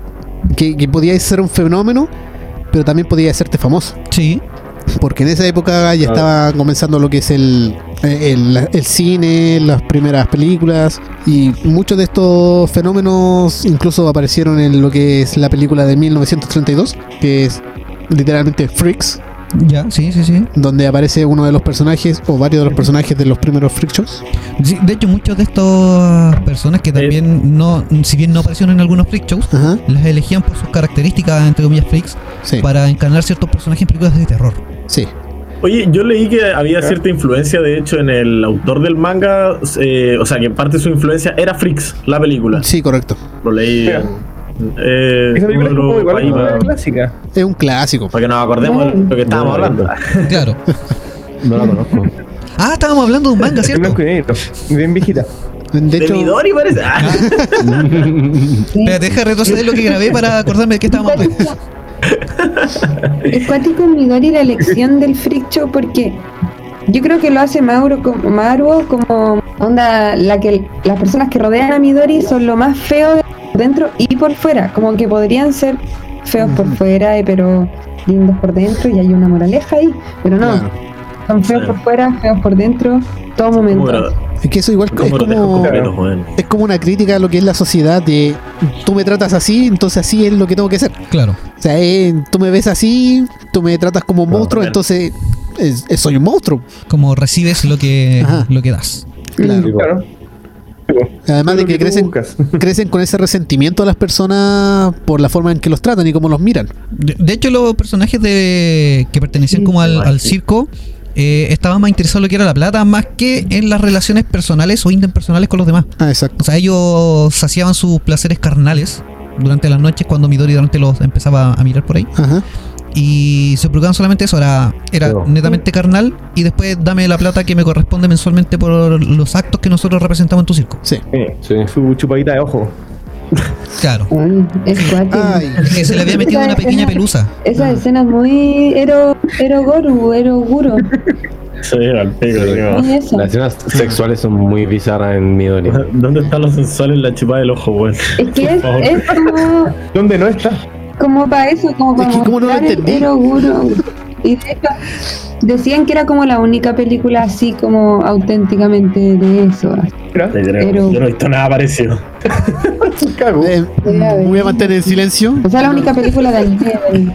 que, que podías ser un fenómeno, pero también podías hacerte famoso. Sí. Porque en esa época ya estaba comenzando lo que es el, el, el cine, las primeras películas, y muchos de estos fenómenos incluso aparecieron en lo que es la película de 1932, que es literalmente Freaks, Ya, sí, sí, sí. donde aparece uno de los personajes o varios de los personajes de los primeros Freak Shows. Sí, de hecho, muchos de estas personas que también no, si bien no aparecieron en algunos freak shows, Ajá, las elegían por sus características, entre comillas, freaks, sí, para encarnar ciertos personajes en películas de terror. sí. Oye, yo leí que había cierta influencia, de hecho, en el autor del manga, eh, o sea, que parte de su influencia era Freaks, la película. Sí, correcto. Lo leí. Mira. Eh, Esa película es lo- igual una clásica. Es un clásico. para que nos acordemos de lo que estábamos No, hablando. <laughs> Claro. No la conozco. Ah, estábamos hablando de un manga, En ¿cierto? Bien viejita. De De hecho, Midori parece. Ah, <laughs> Espérate, deja retroceder lo que grabé para acordarme de qué estábamos hablando. Es cuático Midori la elección del freak show porque yo creo que lo hace Mauro como, Maruo como onda la que las personas que rodean a Midori son lo más feo de dentro y por fuera, como que podrían ser feos por fuera eh, pero lindos por dentro y hay una moraleja ahí, pero no, son feos por fuera, feos por dentro, todo momento. es que eso igual es como es como una crítica a lo que es la sociedad de tú me tratas así, entonces así es lo que tengo que hacer. Claro. O sea, eh, tú me ves así, tú me tratas como un Claro, monstruo, bien. entonces es- es- soy un monstruo. Como recibes lo que, Ajá. lo que das. Claro. Claro. Además de que crecen, <laughs> crecen con ese resentimiento a las personas por la forma en que los tratan y cómo los miran. De, de hecho, los personajes de que pertenecían Sí, como al circo eh, estaban más interesados en lo que era la plata más que en las relaciones personales o interpersonales con los demás. Ah, exacto. O sea, ellos saciaban sus placeres carnales durante las noches cuando Midori durante los empezaba a mirar por ahí. Ajá. Y se preocupaban solamente de eso, era, era netamente carnal y después dame la plata que me corresponde mensualmente por los actos que nosotros representamos en tu circo. Sí. Sí. Sí. Su chupadita de ojo. Claro. Ay, es Que se le había metido una pequeña pelusa. Esa escena es muy ero, erogoru, eroguro. Sí, al pico, eso. Las escenas sexuales son muy bizarras en Midori. ¿Dónde están los sensuales en la chupada del ojo, weón? Es que es, es como, ¿Dónde no está? como para eso, como para Es que como no lo entendí. Y de hecho, decían que era como la única película así como auténticamente de eso. Pero- Yo no he visto nada parecido. <laughs> Eh, voy a mantener el silencio. O sea, la única película de anime. del-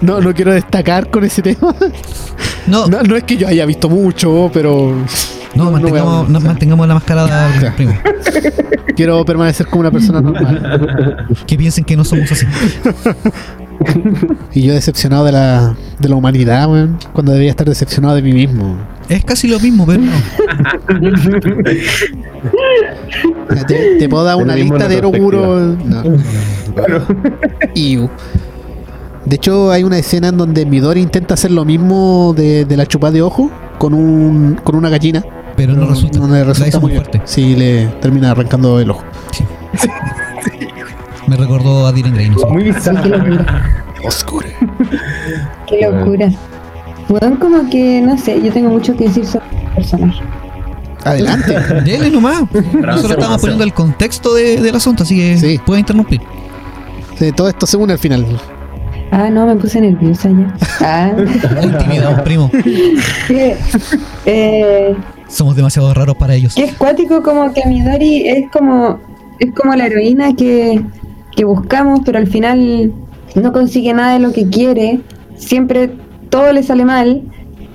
No, no quiero destacar con ese tema. No, no, es que yo haya visto mucho, pero no mantengamos, no, mantengamos la mascarada Ya. primo. quiero permanecer como una persona normal. Que piensen que no somos así. <laughs> <laughs> Y yo decepcionado de la, de la humanidad, weón, cuando debería estar decepcionado de mí mismo. Es casi lo mismo, pero no. Te, te puedo dar una lista de. Eroguro. No. Iu. De hecho, hay una escena en donde Midori intenta hacer lo mismo de, de la chupada de ojo con un con una gallina. Pero no resulta. No le resulta muy fuerte. Sí, le termina arrancando el ojo. Me recordó a Dylan Gray. Muy bizarro. <laughs> qué locura. Oscuro. Qué locura. Bueno, como que, no sé, yo tengo mucho que decir sobre el personaje. Adelante. <laughs> Dele nomás. Nosotros estamos poniendo el contexto de- del asunto, así que Sí. puede interrumpir. Sí, todo esto según el final. Ah, no, me puse nerviosa ya. Ah, <laughs> Intimidados, primo. eh, Somos demasiado raros para ellos. es cuático como que Midori es como es como la heroína que, que buscamos, pero al final no consigue nada de lo que quiere. Siempre todo le sale mal.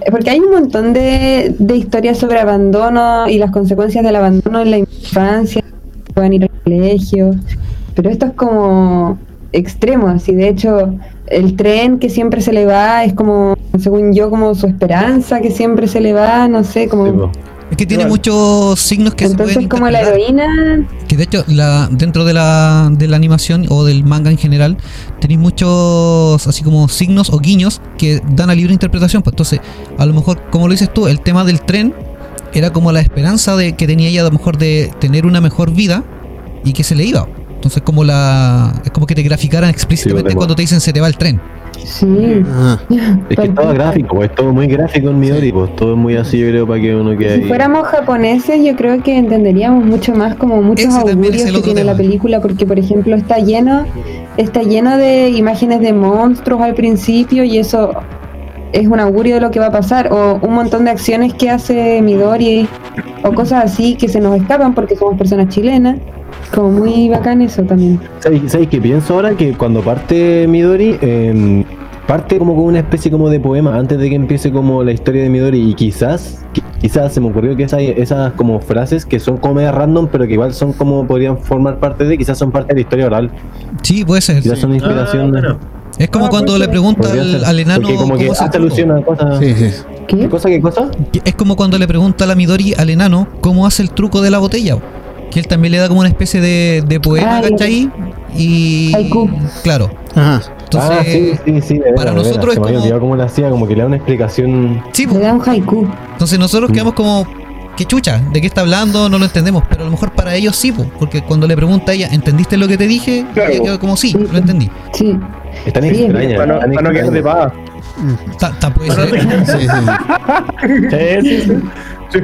Eh, Porque hay un montón de, de historias sobre abandono y las consecuencias del abandono en la infancia, puedan ir al colegio, pero esto es como extremo, así de hecho el tren que siempre se le va es como, según yo, como su esperanza que siempre se le va, no sé, como... Es que tiene muchos signos que se Entonces pueden como la heroína Que de hecho, la, dentro de la, de la animación o del manga en general, tenéis muchos así como signos o guiños que dan a libre interpretación. Pues entonces, a lo mejor, como lo dices tú, el tema del tren era como la esperanza de que tenía ella a lo mejor de tener una mejor vida y que se le iba. Entonces, como la es como que te graficaran explícitamente tengo. cuando te dicen se te va el tren. Sí. Ah, Es que todo gráfico, pues, es todo muy gráfico en Midori, pues todo es muy así, yo creo, para que uno quede Si ahí. fuéramos japoneses, yo creo que entenderíamos mucho más como muchos Ese augurios que tiene la tema. película, porque por ejemplo está lleno, está lleno de imágenes de monstruos al principio y eso es un augurio de lo que va a pasar, o un montón de acciones que hace Midori o cosas así que se nos escapan porque somos personas chilenas, como muy bacán eso también. ¿Sabes, sabes qué pienso ahora? Que cuando parte Midori, eh, parte como con una especie como de poema antes de que empiece como la historia de Midori y quizás, qui- quizás se me ocurrió que esas, esas como frases que son como medio random, pero que igual son como podrían formar parte de, quizás son parte de la historia oral, Sí, puede ser. quizás son inspiración. de- bueno. Es como Ah, cuando le pregunta al, al enano Porque como que cómo hace el hace truco. alusión a cosas. sí, sí. ¿Qué ¿Qué? cosa? ¿Qué cosa? Es como cuando le pregunta a la Midori al enano cómo hace el truco de la botella. Que él también le da como una especie de, de poema, Ah, ¿cachai? Y. Haiku. Claro. Ajá. Entonces. ah, sí, sí, sí. de para de nosotros es como- cómo lo hacía, como que le da una explicación. sí, Le da un haiku. Entonces nosotros quedamos como. ¿Qué chucha? ¿De qué está hablando? No lo entendemos. Pero a lo mejor para ellos sí, po, porque cuando le pregunta a ella, ¿entendiste lo que te dije? Claro. Ella quedó como sí, lo entendí. Sí. Es tan Sí, extraña. Para no, para no quedar de. Ta- ta- puede ser. Sí, sí. Sí, sí, sí. Sí,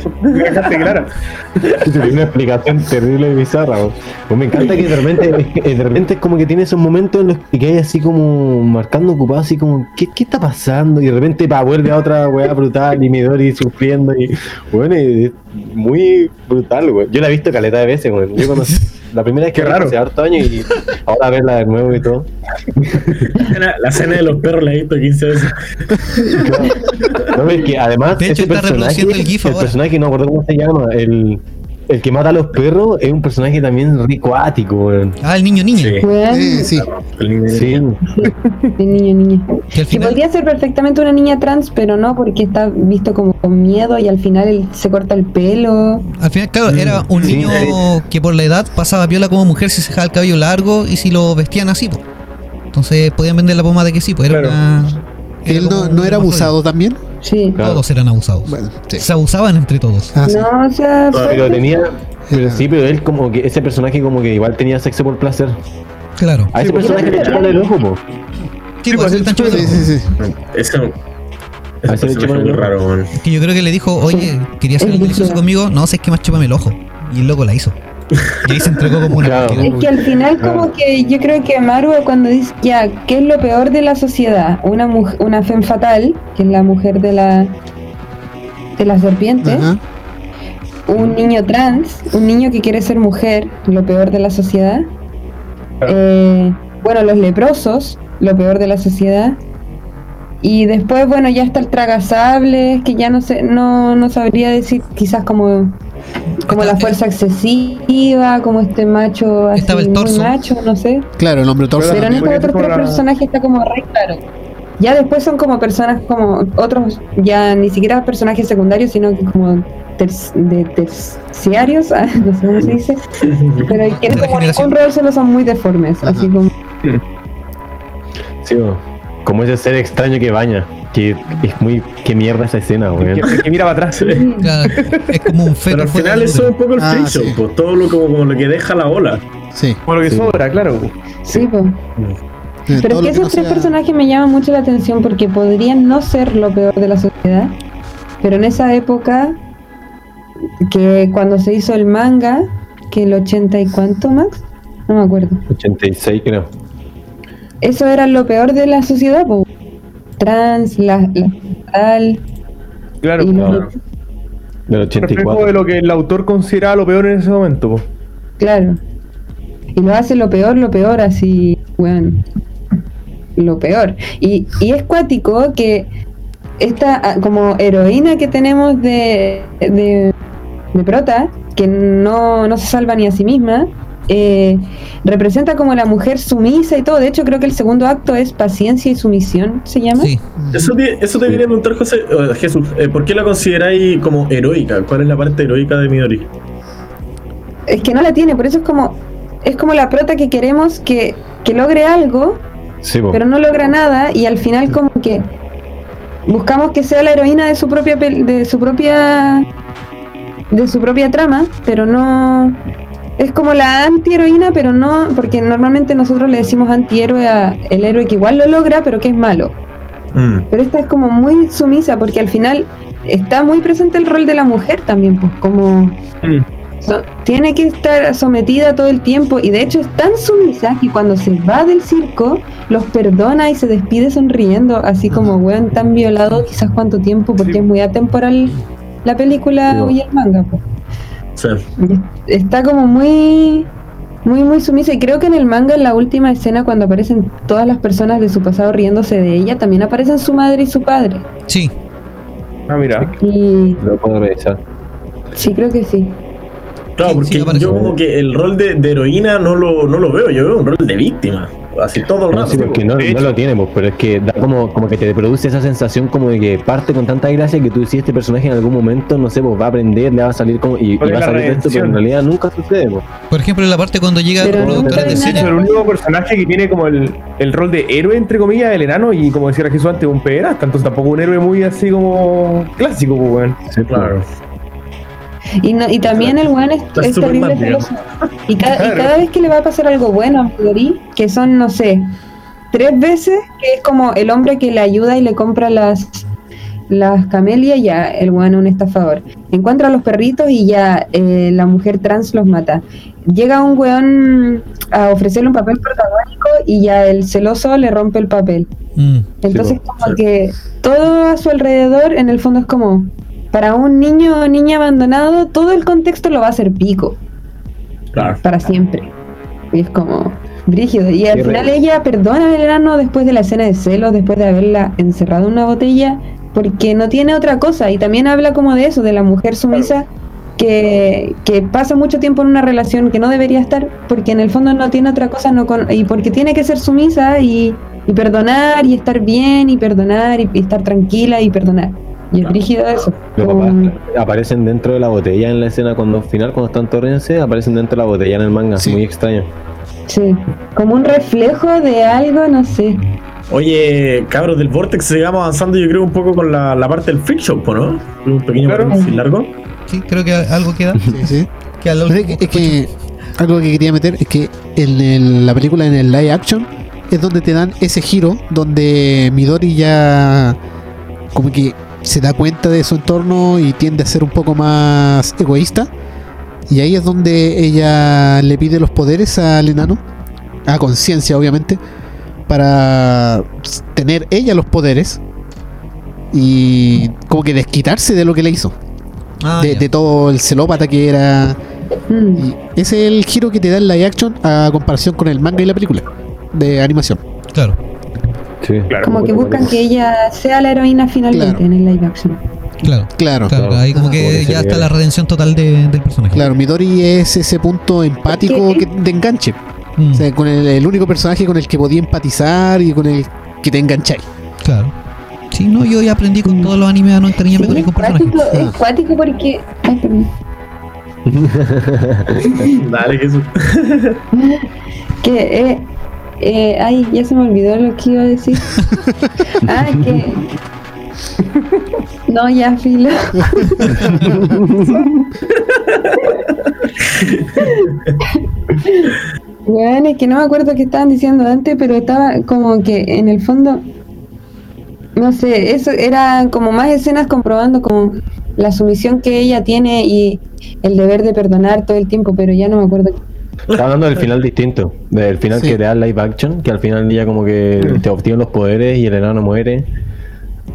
sí. Me dejaste clara. Tiene una explicación terrible y bizarra. bo. Pues me encanta que de repente, de repente es como que tiene esos momentos en los que hay así como marcando ocupado, así como, ¿qué, qué está pasando? Y de repente pa, vuelve a otra weá brutal y Midori sufriendo y bueno, y es muy brutal, güey. Yo la he visto caleta de veces, güey. Yo cuando la primera vez que Qué raro. hace harto años y ahora verla de nuevo y todo. La, la escena de los perros la he visto 15 veces. No, es que además De hecho, ese está personaje, reproduciendo el GIF ahora. personaje no recuerdo cómo se llama, el, el que mata a los perros es un personaje también ricoático, güey. Ah, el niño niña. Sí. Sí, sí. El niño- Sí, <laughs> niño, niña. Que final. podría ser perfectamente una niña trans, pero no, porque está visto como con miedo y al final él se corta el pelo. Al final, claro, era un Sí. niño que por la edad pasaba piola como mujer si se dejaba el cabello largo y si lo vestían así. Entonces podían vender la pomada de que sí, pues era Claro. una. era ¿Él no, no era un abusado también? Sí. Claro. Todos eran abusados. Bueno, sí. Se abusaban entre todos. Ah, sí. No, o sea, pero tenía. Pero sí, pero él como que ese personaje como que igual tenía sexo por placer. Claro. A ese personaje le era chupan el ojo, po. Sí, Sí, pues, el tan Sí, chulo. sí, sí. Ese chupan es muy raro, man. Que yo creo que le dijo, oye, quería hacer el delicioso conmigo. No, sé es que más chúpame el ojo. Y el loco la hizo. Y ahí se entregó como una Claro. Es que al final como que yo creo que Maru cuando dice ya, ¿qué es lo peor de la sociedad? Una muj- una femme fatal, que es la mujer de la de la serpiente, Ajá. un niño trans, un niño que quiere ser mujer, lo peor de la sociedad. Eh, bueno, los leprosos, lo peor de la sociedad. Y después, bueno, ya está el tragasables, que ya no sé, no, no sabría decir, quizás como, como la fuerza excesiva, como este macho así Estaba el muy torso. macho, no sé. Claro, el hombre torso. Pero en estos otros como tres personajes está como re claro. Ya después son como personas como otros, ya ni siquiera personajes secundarios, sino que como de terciarios, <laughs> ah, no sé cómo se dice, pero que como ningún rol solo son muy deformes, Ajá. así como Sí, como ese ser extraño que baña. Que es muy. Qué mierda esa escena, weón. Que, que mira para atrás. Claro, es como un feto Pero al final eso es un poco el Ah, sí. pues, todo lo, como, como lo que deja la ola. Sí. Por lo que Sí. sobra, claro. sí, pues. Pero es que esos no tres sea- personajes me llaman mucho la atención porque podrían no ser lo peor de la sociedad, pero en esa época, que cuando se hizo el manga, que el 80 y cuánto, Max, no me acuerdo, 86, creo. eso era lo peor de la sociedad, po. Trans, la, la tal, Claro. y no. lo- Del Reflejo 84. de lo que el autor consideraba lo peor en ese momento. po. claro, y lo hace lo peor, lo peor, así, bueno, lo peor. Y, y es cuático que esta ah, como heroína que tenemos de, de, de prota, que no, no se salva ni a sí misma, eh, representa como la mujer sumisa y todo. De hecho, creo que el segundo acto es paciencia y sumisión, ¿se llama? Sí, Eso te, eso te quería preguntar, José, Jesús, eh, ¿por qué la consideráis como heroica? ¿Cuál es la parte heroica de Midori? Es que no la tiene, por eso es como es como la prota que queremos que, que logre algo, Sí, pero no logra nada y al final como que buscamos que sea la heroína de su propia de su propia de su propia trama, pero no es como la antiheroína, pero no porque normalmente nosotros le decimos antihéroe a el héroe que igual lo logra, pero que es malo. Mm. Pero esta es como muy sumisa porque al final está muy presente el rol de la mujer también, pues como so- tiene que estar sometida todo el tiempo y de hecho es tan sumisa que cuando se va del circo los perdona y se despide sonriendo, así como weón tan violado quizás cuánto tiempo porque Sí. es muy atemporal la película No. y el manga. pues. Sí. Está como muy muy muy sumisa y creo que en el manga en la última escena cuando aparecen todas las personas de su pasado riéndose de ella también aparecen su madre y su padre. sí. Ah, mira. Y Lo puedo revisar. sí creo que sí. Claro, porque sí, yo como que el rol de, de heroína no lo, no lo veo, yo veo un rol de víctima. Así todo el No, rato. sí, porque no, no lo tiene, pues, pero es que da como, como que te produce esa sensación como de que parte con tanta gracia que tú decís este personaje en algún momento, no sé, pues va a aprender, le va a salir como y, y ¿Cuál es va a salir de esto, pero en realidad nunca sucede, pues. Por ejemplo, en la parte cuando llega Pero no productores de hecho, el único personaje que tiene como el, el rol de héroe, entre comillas, el enano, y como decía Jesús antes, un pederasta. Entonces tampoco un héroe muy así como clásico, pues, weón. Sí, Claro. Y, no- y también el weón es, terrible celoso. Y, ca- y cada vez que le va a pasar algo bueno a Midori, que son, no sé, tres veces, que es como el hombre que le ayuda y le compra las las camelias, ya el weón es un estafador. Encuentra a los perritos y ya eh, la mujer trans los mata. Llega un weón a ofrecerle un papel protagónico y ya el celoso le rompe el papel. Mm, Entonces, como que todo a su alrededor, en el fondo es como, para un niño o niña abandonado, todo el contexto lo va a hacer pico, Claro. para siempre. Y es como, brígido. Y al Qué final ella perdona al enano después de la escena de celos, después de haberla encerrado en una botella, porque no tiene otra cosa. Y también habla como de eso, de la mujer sumisa. Que, que pasa mucho tiempo en una relación que no debería estar porque en el fondo no tiene otra cosa no con, y porque tiene que ser sumisa y, y perdonar y estar bien y perdonar y, y estar tranquila y perdonar y es rígido eso Los Como- papás aparecen dentro de la botella en la escena cuando al final, cuando están torrense, aparecen dentro de la botella en el manga. Sí. Muy extraño. sí, como un reflejo de algo no sé Oye, cabros, del Vortex sigamos avanzando, yo creo, un poco con la, la parte del freak show, ¿po, ¿no? Un pequeño Claro. paréntesis largo. sí, creo que algo queda. Sí, sí. Lo es que, es que algo que quería meter es que en el- la película, en el live action, es donde te dan ese giro donde Midori ya como que se da cuenta de su entorno y tiende a ser un poco más egoísta. Y ahí es donde ella le pide los poderes al enano, a conciencia obviamente, para tener ella los poderes y como que desquitarse de lo que le hizo, Ah, de, de todo el celópata que era Mm. y ese es el giro que te da el live action a comparación con el manga y la película de animación. Claro. Sí. como que buscan que ella sea la heroína finalmente Claro. en el live action Claro. Claro, Claro, Claro. ahí como que ya está la redención total de- del personaje. claro. Midori es ese punto empático que de enganche. Mm, O sea, con el, el único personaje con el que podía empatizar y con el que te engancháis. Claro. Sí, no, yo ya aprendí con todos los animes a no encariñarme Sí, con ningún personaje. cuático, es cuático porque. Ay, perdón. <laughs> Dale, Jesús. <laughs> Que, eh, eh, ay, ya se me olvidó lo que iba a decir. <laughs> ah, que. No, ya, filo. Bueno, es que no me acuerdo qué estaban diciendo antes, pero estaba como que en el fondo. No sé, eso era como más escenas comprobando como la sumisión que ella tiene y el deber de perdonar todo el tiempo, pero ya no me acuerdo. Está hablando del <laughs> final distinto, del final Sí. que te da el live action, que al final ya como que te obtiene los poderes y el enano muere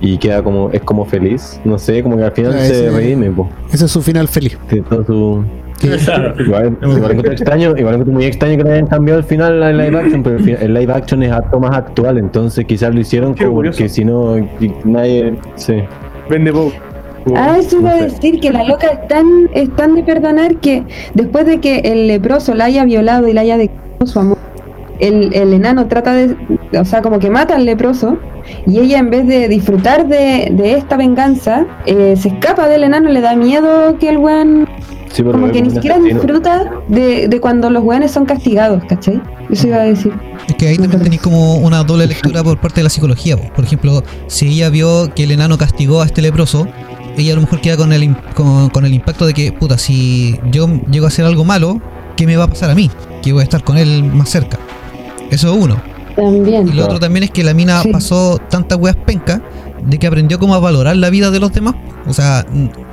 y queda como, es como feliz, no sé, como que al final Ah, se redime, po. Ese es su final feliz. Todo su... <laughs> Igual, igual encuentro extraño, igual encuentro muy extraño que le hayan cambiado el final al live action, pero el, live action es acto más actual, entonces quizás lo hicieron Qué como curioso. porque si no nadie... Sí. Vende poco. Ah, eso iba a decir que la loca es tan, es tan de perdonar que después de que el leproso la haya violado y la haya declarado su amor, el, el enano trata de, o sea, como que mata al leproso y ella en vez de disfrutar de, de esta venganza, eh, se escapa del enano, le da miedo que el weón, Sí, como que ni siquiera disfruta de, de cuando los weones son castigados, ¿cachai? Eso iba a decir. Es que ahí también tenéis como una doble lectura por parte de la psicología. po. Por ejemplo, si ella vio que el enano castigó a este leproso, ella a lo mejor queda con el, con, con el impacto de que, puta, si yo llego a hacer algo malo, ¿qué me va a pasar a mí? Que voy a estar con él más cerca. Eso es uno. También. Y lo otro también es que la mina Sí. pasó tantas weas penca de que aprendió como a valorar la vida de los demás. O sea,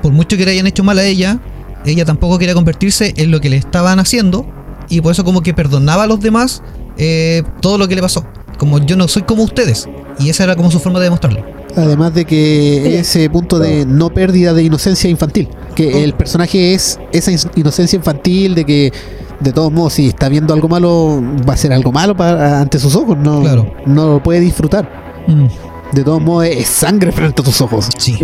por mucho que le hayan hecho mal a ella, ella tampoco quería convertirse en lo que le estaban haciendo y por eso como que perdonaba a los demás eh, todo lo que le pasó. Como yo no soy como ustedes. Y esa era como su forma de demostrarlo. Además de que ese punto de no pérdida de inocencia infantil. Que el personaje es esa inocencia infantil de que, de todos modos, si está viendo algo malo, va a ser algo malo para, ante sus ojos. No, Claro. no lo puede disfrutar. Mm, De todos modos, es sangre frente a tus ojos. sí.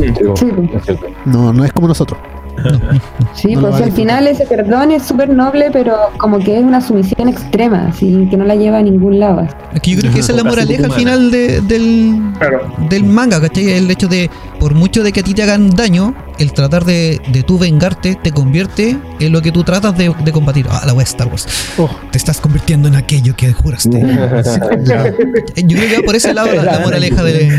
No, no es como nosotros. <laughs> Sí, No pues al final ese perdón es súper noble, pero como que es una sumisión extrema, así que no la lleva a ningún lado. Es que yo creo que esa es la moraleja al final de- del, Claro. del manga, ¿cachai? El hecho de, por mucho de que a ti te hagan daño, el tratar de, de tú vengarte te convierte en lo que tú tratas de, de combatir. Ah, la wea de Star Wars. Oh, Te estás convirtiendo en aquello que juraste. <laughs> Yo creo que va por ese lado la, la moraleja de,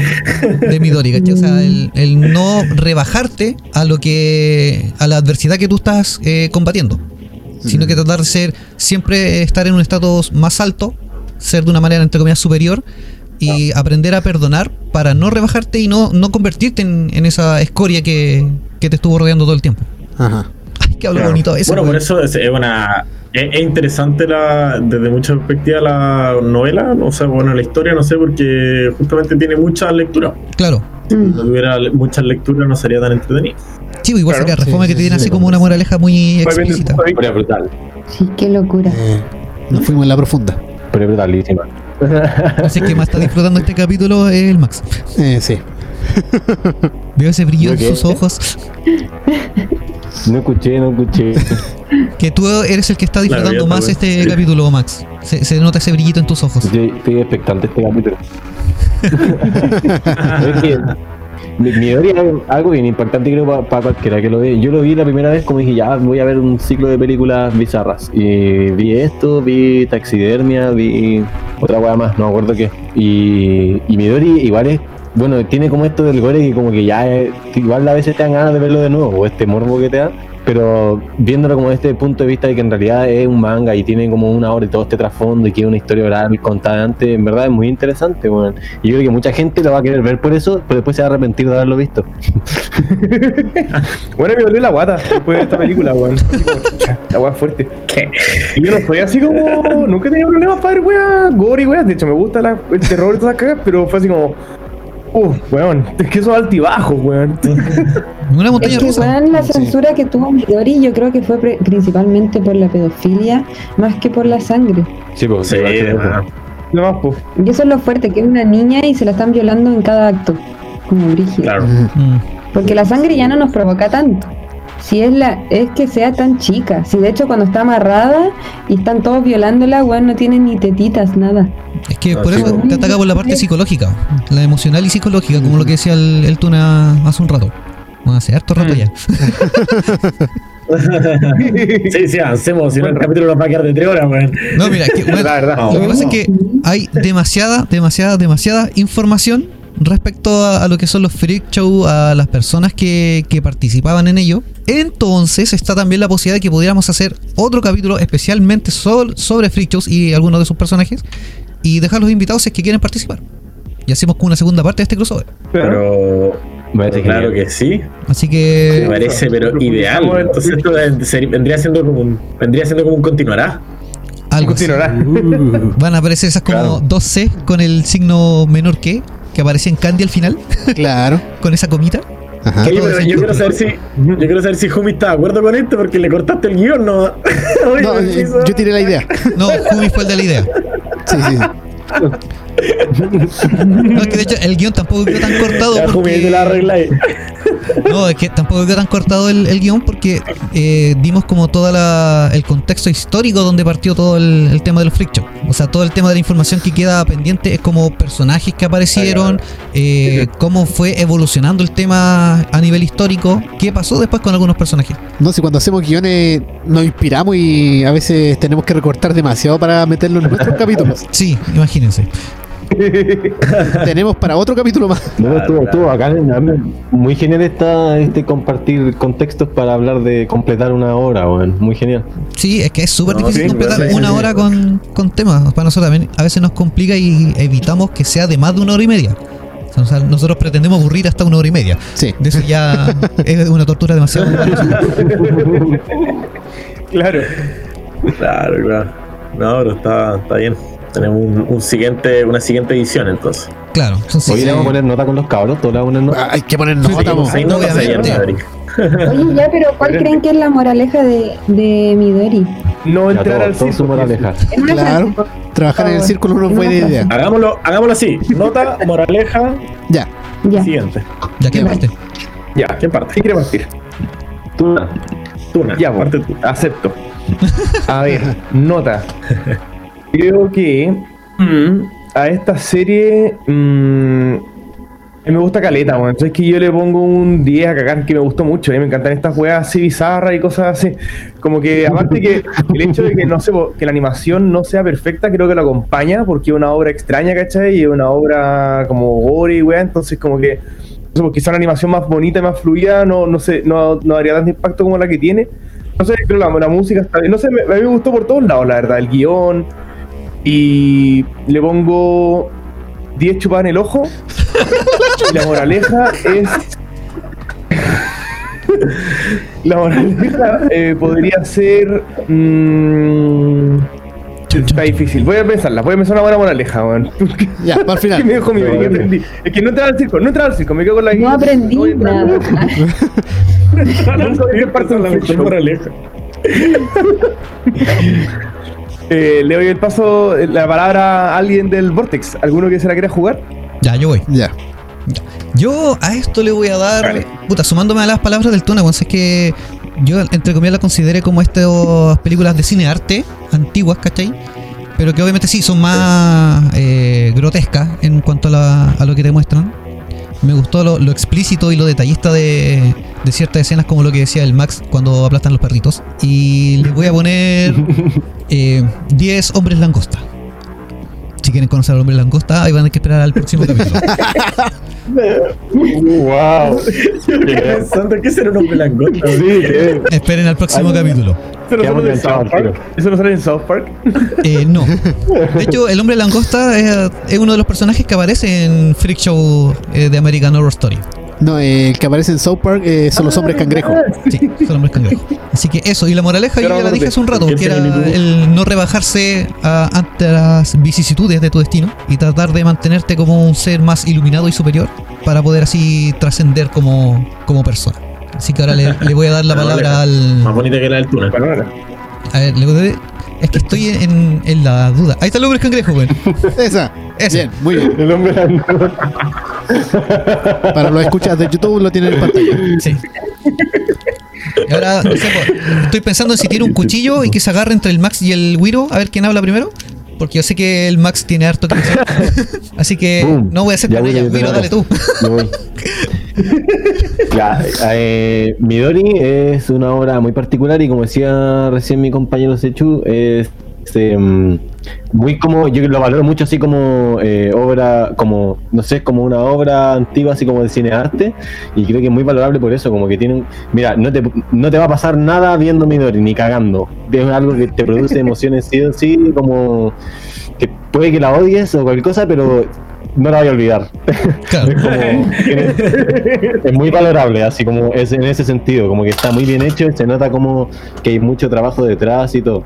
de Midori, ¿cachai? O sea, el, el no rebajarte a lo que. a la adversidad que tú estás eh, combatiendo. Sino que tratar de ser, siempre estar en un estatus más alto, ser de una manera entre comillas superior y aprender a perdonar para no rebajarte y no, no convertirte en, en esa escoria que, que te estuvo rodeando todo el tiempo. ajá. Ay, que hablo Claro. bonito eso. Bueno, por eso es, es una. Es, es interesante la, desde muchas perspectivas la novela, o sea, bueno, la historia, no sé, porque justamente tiene muchas lecturas. Claro. Si Mm. no tuviera le- muchas lecturas, no sería tan entretenido. Sí, pues, igual Claro. sería reforma Sí, que sí, te tiene sí, así sí. como una moraleja muy explícita. brutal, Sí, qué locura. Eh, nos fuimos en la profunda. pero es brutalísima. <laughs> Así que más está disfrutando este capítulo es el Max. Eh, sí. <laughs> Veo ese brillo en sus ojos. No escuché, no escuché. <laughs> Que tú eres el que está disfrutando más este sí. capítulo, Max. Se, se nota ese brillito en tus ojos. Estoy, estoy expectante este capítulo. Mi, mi teoría es algo bien impactante creo para cualquiera que lo ve. Yo lo vi la primera vez como dije, ya voy a ver un ciclo de películas bizarras. Y vi esto, vi taxidermia, vi otra weá más, no me acuerdo qué. Y, y Midori igual es, bueno, tiene como esto del gore que como que ya que igual a veces te dan ganas de verlo de nuevo, o este morbo que te da. Pero viéndolo como desde el punto de vista de que en realidad es un manga y tiene como una hora y todo este trasfondo y que es una historia oral contada antes, en verdad es muy interesante, weón. Y yo creo que mucha gente lo va a querer ver por eso, pero después se va a arrepentir de haberlo visto. <laughs> Bueno, me dolió la guata después de esta película, weón. La es fuerte. Y <laughs> yo no soy así como. Nunca he tenido problemas para ver weá, gore y weá. De hecho, me gusta la- el terror y todas esas cagas, pero fue así como. Uh, weón, es que eso <laughs> es altibajo, weón. Una montaña Es que rusa. weón, la Sí. censura que tuvo Midori yo creo que fue pre- principalmente por la pedofilia más que por la sangre. Sí, pues, Sí. No pues. Y eso es lo fuerte, que es una niña y se la están violando en cada acto, como brígido. Claro. Porque la sangre ya no nos provoca tanto. Si es la, es que sea tan chica. Si de hecho cuando está amarrada y están todos violándola, weón, no tiene ni tetitas, nada. Es que por eso te ataca por la parte psicológica, la emocional y psicológica, como lo que decía el, el Tuna hace un rato. Bueno, hace harto rato Mm. ya. <laughs> Sí, sí, avancemos. Si no, el capítulo nos va a quedar de tres horas, weón. No, mira, que, bueno, La verdad. lo que pasa es que hay demasiada, demasiada, demasiada información respecto a, a lo que son los freak show, a las personas que, que participaban en ello. Entonces está también la posibilidad de que pudiéramos hacer otro capítulo especialmente sol- sobre freak shows y algunos de sus personajes y dejar los invitados si es que quieren participar. Y hacemos con una segunda parte de este crossover. Pero. Me parece Claro que sí. Así Me que parece, pero ideal. Entonces esto vendría siendo como un, vendría siendo como un continuará. algo así. Continuará. van a aparecer esas como Claro. dos C con el signo menor que que aparecía en Candy al final Claro. <laughs> con esa comita. Ajá. Oye, pero yo quiero saber si yo quiero saber si Jumi está de acuerdo con esto porque le cortaste el guion, ¿no? <laughs> Oye, No, eh, yo tiré la idea. No, Jumi fue el de la idea. Sí, sí. <laughs> No, es que de hecho el guion tampoco quedó tan cortado. Ya, te la Porque, arregláis. <laughs> no, es que tampoco quedó tan cortado el, el guion porque eh, dimos como todo el contexto histórico donde partió todo el, el tema de los freak show. O sea, todo el tema de la información que queda pendiente es como personajes que aparecieron, eh, cómo fue evolucionando el tema a nivel histórico, qué pasó después con algunos personajes. No, si cuando hacemos guiones nos inspiramos y a veces tenemos que recortar demasiado para meterlo en nuestros <laughs> capítulos. Sí, imagínense. <laughs> tenemos para otro capítulo más. No, estuvo, estuvo Muy genial está este compartir contextos para hablar de completar una obra, weón. Muy genial. Sí, es que es súper No, difícil sí, completar sí, una sí. hora con, con temas. Para nosotros también a veces nos complica y evitamos que sea de más de una hora y media. O sea, nosotros pretendemos aburrir hasta una hora y media. Sí. De eso ya <laughs> es una tortura demasiado. <laughs> Claro. Claro, claro. No, pero está, está bien. Tenemos un, un siguiente, una siguiente edición entonces. Claro, son Hoy sí, le vamos a poner nota con los cabros, todos le vamos a poner nota. Ah, Hay que poner nota, mo. Ahí no. Oye, ya, pero ¿cuál creen que es la moraleja de, de Midori? No Ya, entrar todo, al todo circo. moraleja. Claro. Trabajar en el círculo no es En buena idea. Hagámoslo, hagámoslo así. Nota, moraleja, Ya. Ya. siguiente. ya Ya. parte. Ya. ¿Quién parte? ¿Quién quiere partir? Tú, Tuna. Ya, parte parte tú. Acepto. A ver, nota. Creo que mm, a esta serie mm, me gusta caleta, weón. Entonces que yo le pongo un 10 a cagar que me gustó mucho. ¿eh? Me encantan estas weas así bizarras y cosas así. Como que, aparte que el hecho de que no po, que la animación no sea perfecta, creo que lo acompaña porque es una obra extraña, ¿cachai? Y es una obra como gore y wea. Entonces, como que no sé, pues quizá una animación más bonita y más fluida no, no sé, no, no daría tanto impacto como la que tiene. No sé, creo que la, la música está bien. No sé, me- a mí me gustó por todos lados, la verdad. El guion. Y le pongo 10 chupadas en el ojo. y <laughs> la moraleja es. la moraleja eh, podría ser. mm, está difícil. Voy a pensarla. Voy a pensar una buena moraleja, weón. Ya, <laughs> para el ¿Qué me final. dejó mi vida? ¿Qué aprendí? Es que no entraba al circo, no entraba al circo, me quedo con la No aprendí entrar. <laughs> nada. Un la Eh, le doy el paso, eh, la palabra a alguien del Vortex. ¿Alguno que se la quiera jugar? Ya, yo voy. Ya. Yo a esto le voy a dar, puta, sumándome a las palabras del Tuna, es que yo entre comillas la consideré como estas películas de cine arte antiguas, ¿cachai? Pero que obviamente sí son más eh, grotescas en cuanto a, la- a lo que te muestran. Me gustó lo, lo explícito y lo detallista de, de ciertas escenas, como lo que decía el Max cuando aplastan los perritos. Y les voy a poner <laughs> eh, 10 hombres langosta. Quieren conocer al hombre langosta, ahí van a tener que esperar al próximo <laughs> capítulo. <laughs> wow. Yo pensando que será un hombre langosta. Sí, que- Esperen al próximo Ay, capítulo. Eso no sale en South Park. Eso no sale en South Park. Eh, no. <laughs> De hecho, el hombre langosta es, es uno de los personajes que aparece en Freak Show eh, de American Horror Story. No, eh, el que aparece en South Park eh, son los hombres cangrejos. Sí, son hombres cangrejos. Así que eso, y la moraleja yo ya la dije hace un rato, ¿quién que era el no rebajarse a- ante las vicisitudes de tu destino y tratar de mantenerte como un ser más iluminado y superior para poder así trascender como, como persona. Así que ahora le, le voy a dar la <laughs> palabra al, Más bonita que la del Tuna. A ver, le doy- es que estoy en, en la duda. Ahí está el hombre cangrejo, güey. Esa. Ese. Bien, muy bien. El hombre Para los escuchas de YouTube lo tienen en pantalla. Sí. Y ahora, no sé, estoy pensando en si tiene un cuchillo y que se agarre entre el Max y el Wiro, a ver quién habla primero. Porque yo sé que el Max tiene harto que <laughs> decir. Así que Boom. no voy a hacer con ella. Wiro, dale tú. <laughs> Ya, eh, Midori es una obra muy particular y como decía recién mi compañero Sechu, es este, mm, muy como, yo lo valoro mucho así como eh, obra, como, no sé, como una obra antigua así como de cinearte y creo que es muy valorable por eso, como que tienen, mira, no te, no te va a pasar nada viendo Midori, ni cagando, es algo que te produce <laughs> emociones sí o sí, como que puede que la odies o cualquier cosa, pero no la voy a olvidar. Claro. Es como- es muy valorable, así como es en ese sentido, como que está muy bien hecho, se nota como que hay mucho trabajo detrás y todo.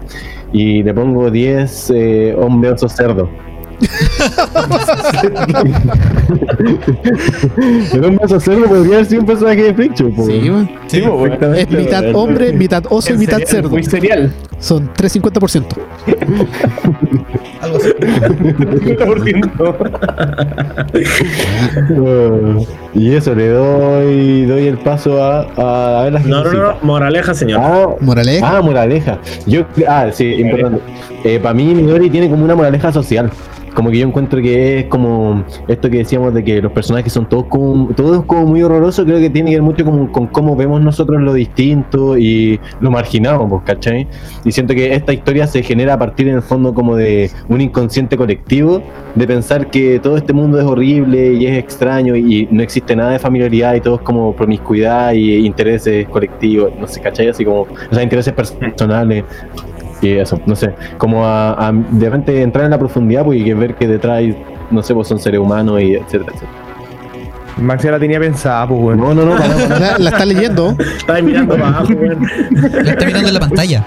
Y le pongo 10 eh, hombre oso cerdo. <laughs> Pero un cerdo podría haber sido un personaje de Freak po. Sí, weón. Sí, Es mitad hombre, mitad oso y mitad cerdo. Muy serial. Son 350%. Algo así. 50%. <laughs> Uh, y eso, le doy doy el paso a, a, a ver las No, no, no, moraleja, señor. Ah, Moraleja. Ah, moraleja. Yo, ah, sí, importante. Eh, para mí, Midori tiene como una moraleja social. Como que yo encuentro que es como esto que decíamos de que los personajes son todos como, todos como muy horrorosos. Creo que tiene que ver mucho como, con cómo vemos nosotros lo distinto y lo marginado, pues, ¿cachai? Y siento que esta historia se genera a partir en el fondo como de un inconsciente colectivo, de pensar que todo este mundo es horrible y es extraño y no existe nada de familiaridad y todo es como promiscuidad y intereses colectivos, no sé, ¿cachai? Así como, o sea, intereses personales. Y eso, no sé, como a, a de repente entrar en la profundidad pues, y que ver que detrás, hay, no sé, pues son seres humanos y etcétera, etcétera. Max ya la tenía pensada, pues, weón. No, no, no, para, para. La, la está leyendo. Estaba mirando para abajo, weón. La está mirando en la pantalla.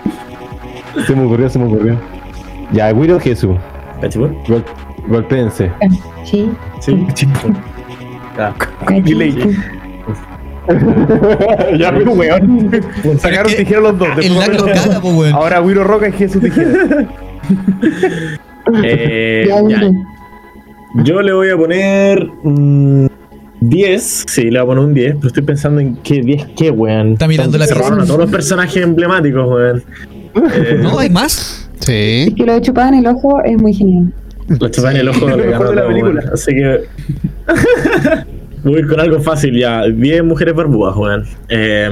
se me ocurrió, se me ocurrió. Ya, Guiro Jesús, ¿Cachipún? gol, golpéense. Sí. Sí. Delay. <laughs> ya, pues, weón. Sacaron es que tijera los dos. El después lag dos. caga, pues, weón. Ahora Wiro Roca y Jesús Tijera. <laughs> Eh, Ya, ya. Yo le voy a poner mm, 10. Sí, le voy a poner un 10, pero estoy pensando en qué 10 qué, weón. Está mirando la Se robaron a todos los personajes emblemáticos, weón. Eh, No, hay más. Es Sí. que lo de chupada en el ojo es muy genial. Lo chupan en el ojo <laughs> Lo mejor ganó de la película. Así que. Voy con algo fácil ya. 10 mujeres barbudas, weón. <laughs> Eh,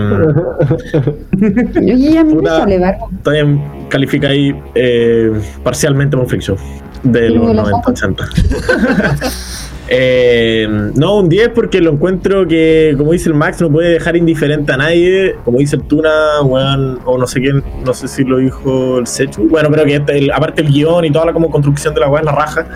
Oye, a mí me sale barba. también califica ahí eh, parcialmente Show de los me lo 90-80. Eh, no, un 10 porque lo encuentro que, como dice el Max, no puede dejar indiferente a nadie. Como dice el Tuna, weón, o no sé quién, no sé si lo dijo el Sechu. Bueno, pero que este- el- aparte el guion y toda la como construcción de la weá en la raja.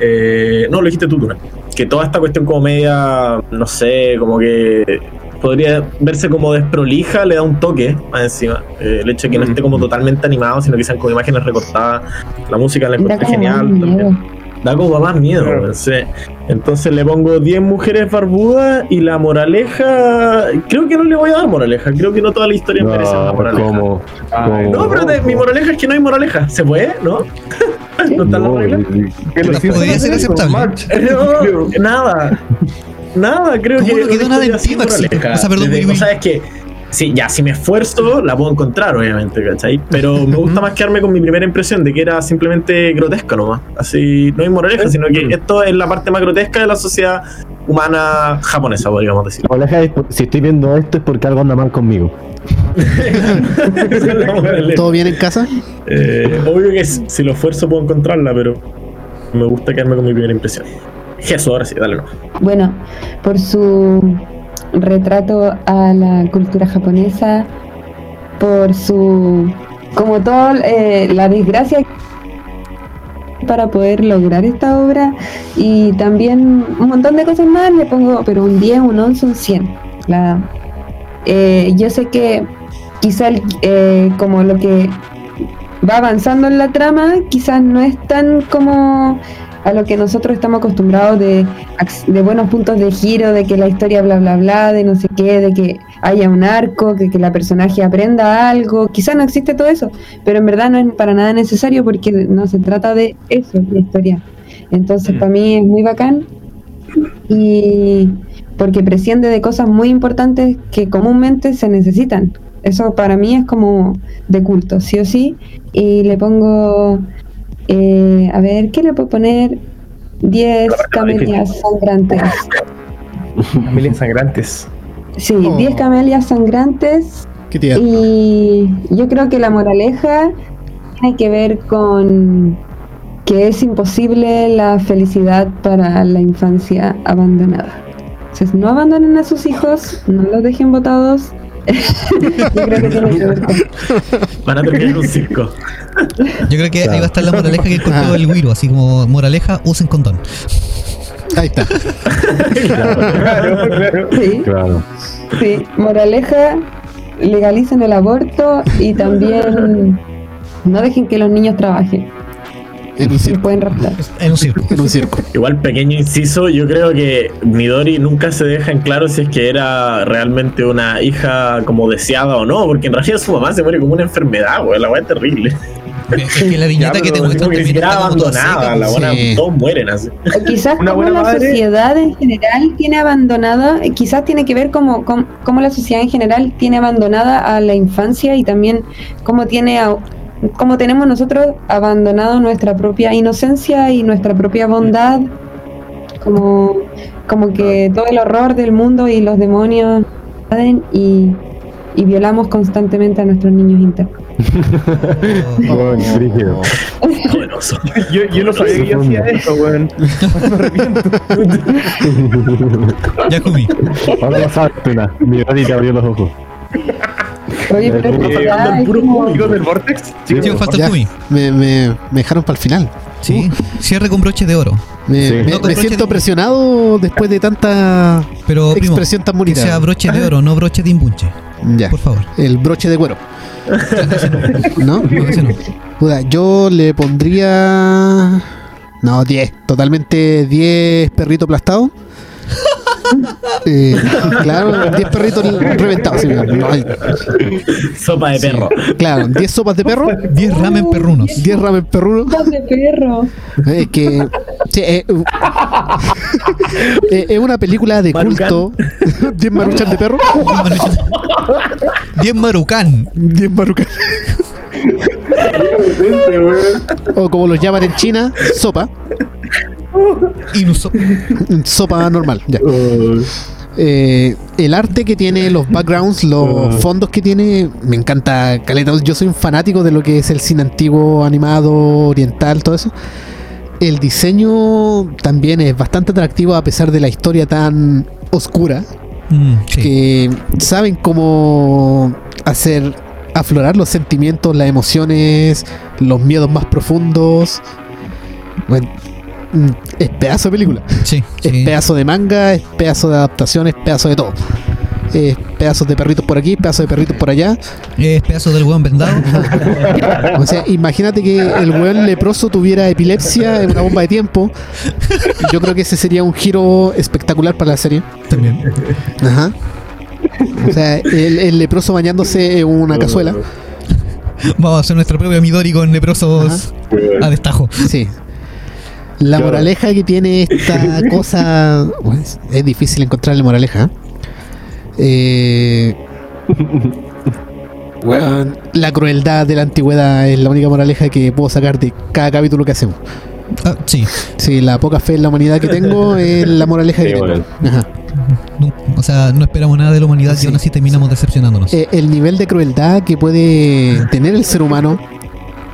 Eh, no, lo dijiste tú, Tuna. Que toda esta cuestión como media, no sé, como que podría verse como desprolija, le da un toque más encima. Eh, el hecho de que no esté como totalmente animado, sino que sean como imágenes recortadas. La música la encontré genial. también. Da como más miedo, sí. Entonces le pongo 10 mujeres barbudas y la moraleja. Creo que no le voy a dar moraleja. Creo que no toda la historia merece una No, moraleja. como, Ay, No, pero de- mi moraleja es que no hay moraleja. ¿Se puede? ¿No? <laughs> ¿No están las no? Que los Podría ser aceptable. <laughs> No, nada. Nada, creo ¿Cómo que. no quedó nada en ti. O sea, perdón, Desde- Wii Wii. O sea, es que. Sí, ya, si me esfuerzo, la puedo encontrar, obviamente, ¿cachai? Pero me gusta más quedarme con mi primera impresión de que era simplemente grotesca nomás. Así, no hay moraleja, sino que esto es la parte más grotesca de la sociedad humana japonesa, podríamos decir. La si estoy viendo esto es porque algo anda mal conmigo. <laughs> ¿Todo bien en casa? Eh, obvio que si lo esfuerzo puedo encontrarla, pero me gusta quedarme con mi primera impresión. Jesús, ahora sí, dale no. Bueno, por su retrato a la cultura japonesa, por su, como todo, eh, la desgracia para poder lograr esta obra y también un montón de cosas más, le pongo, pero un 10, un 11, un 100. La, eh, yo sé que quizá el- eh, como lo que va avanzando en la trama, quizás no es tan como a lo que nosotros estamos acostumbrados de, de buenos puntos de giro, de que la historia bla bla bla, de no sé qué, de que haya un arco, que, que la personaje aprenda algo, quizás no existe todo eso, pero en verdad no es para nada necesario porque no se trata de eso, la historia. Entonces Mm. para mí es muy bacán y porque presciende de cosas muy importantes que comúnmente se necesitan, Eso para mí es como de culto, sí o sí. Y le pongo, eh, a ver, ¿qué le puedo poner? 10 camelias sangrantes. Familias sangrantes. Sí, Oh. 10 camelias sangrantes. ¿Qué tía? Y yo creo que la moraleja tiene que ver con que es imposible la felicidad para la infancia abandonada. Entonces, no abandonen a sus hijos, no los dejen botados. <laughs> yo creo que tiene que ver con Van a terminar en un circo. Yo creo que ahí va a estar la moraleja que encontró el Wiro, así como moraleja, usen condón. Ahí está. Claro, claro. Sí, <laughs> Claro. sí. Moraleja, legalicen el aborto y también no dejen que los niños trabajen. En un circo. pueden raptar. En un circo. En un circo. Igual, pequeño inciso, yo creo que Midori nunca se deja en claro si es que era realmente una hija como deseada o no, porque en realidad su mamá se muere como una enfermedad, güey, la weá es terrible. Es que la <laughs> viñeta Ya, que te muestran Como que también está como abandonada, la buena, Sí. todos mueren así. O quizás como la madre. sociedad en general tiene abandonada, eh, quizás tiene que ver como, com- cómo la sociedad en general tiene abandonada a la infancia y también cómo tiene a- cómo tenemos nosotros abandonado nuestra propia inocencia y nuestra propia bondad, como, como que todo el horror del mundo y los demonios invaden y, y violamos constantemente a nuestros niños internos. <laughs> Bueno, brígido. Poderoso. Yo, yo no sabía que yo hacía eso, weón. <laughs> Me arrepiento. Ya comí. Ahora lo sabes, Tuna. Midori te abrió los ojos. Oye, pero Eh, puros del Vortex. Sí, falta el me, me, me dejaron para el final. Sí, cierre con broche de oro. Me, Sí. me- No, con me broche siento de- presionado después de tanta Pero, primo, expresión tan que bonita. sea broche de oro, no broche de imbunche. Ya. Por favor. El broche de cuero. ¿No? No, ese no. Yo le pondría. No, 10. Totalmente 10 perritos aplastados. Eh, claro, 10 perritos reventados. sí, no, hay- Sopa de perro. claro, 10 sopas de perro, 10 ramen perrunos. 10 ramen perrunos. Sopas de perro. Es que. sí, eh, uh, eh, es una película de Marucán. culto. <laughs> 10 maruchan de perro. 10 marucán. 10 marucán. O como los llaman en China, sopa. Inuso. Sopa normal, ya. Eh, el arte que tiene, los backgrounds, los fondos que tiene, me encanta Caleta. Yo soy un fanático de lo que es el cine antiguo, animado, oriental, todo eso. El diseño también es bastante atractivo a pesar de la historia tan oscura, Mm, sí. que saben cómo hacer aflorar los sentimientos, las emociones, los miedos más profundos. Bueno, es pedazo de película. Sí, Es sí. pedazo de manga, es pedazo de adaptación, es pedazo de todo. Es pedazos de perritos por aquí, pedazos de perritos por allá. Es pedazo del hueón vendado. <laughs> O sea, imagínate que el weón leproso tuviera epilepsia en una bomba de tiempo. Yo creo que ese sería un giro espectacular para la serie. También. Ajá. O sea, el, el leproso bañándose en una cazuela. Vamos a hacer nuestra propia Midori con leprosos a destajo. Sí. La Claro. moraleja que tiene esta <laughs> cosa. es, difícil encontrarle moraleja. Eh, <laughs> la crueldad de la antigüedad es la única moraleja que puedo sacar de cada capítulo que hacemos. Ah, sí. Sí, la poca fe en la humanidad que tengo <laughs> es la moraleja que tengo. Ajá. No- o sea, no esperamos nada de la humanidad Sí. y aún así terminamos decepcionándonos. Eh, el nivel de crueldad que puede tener el ser humano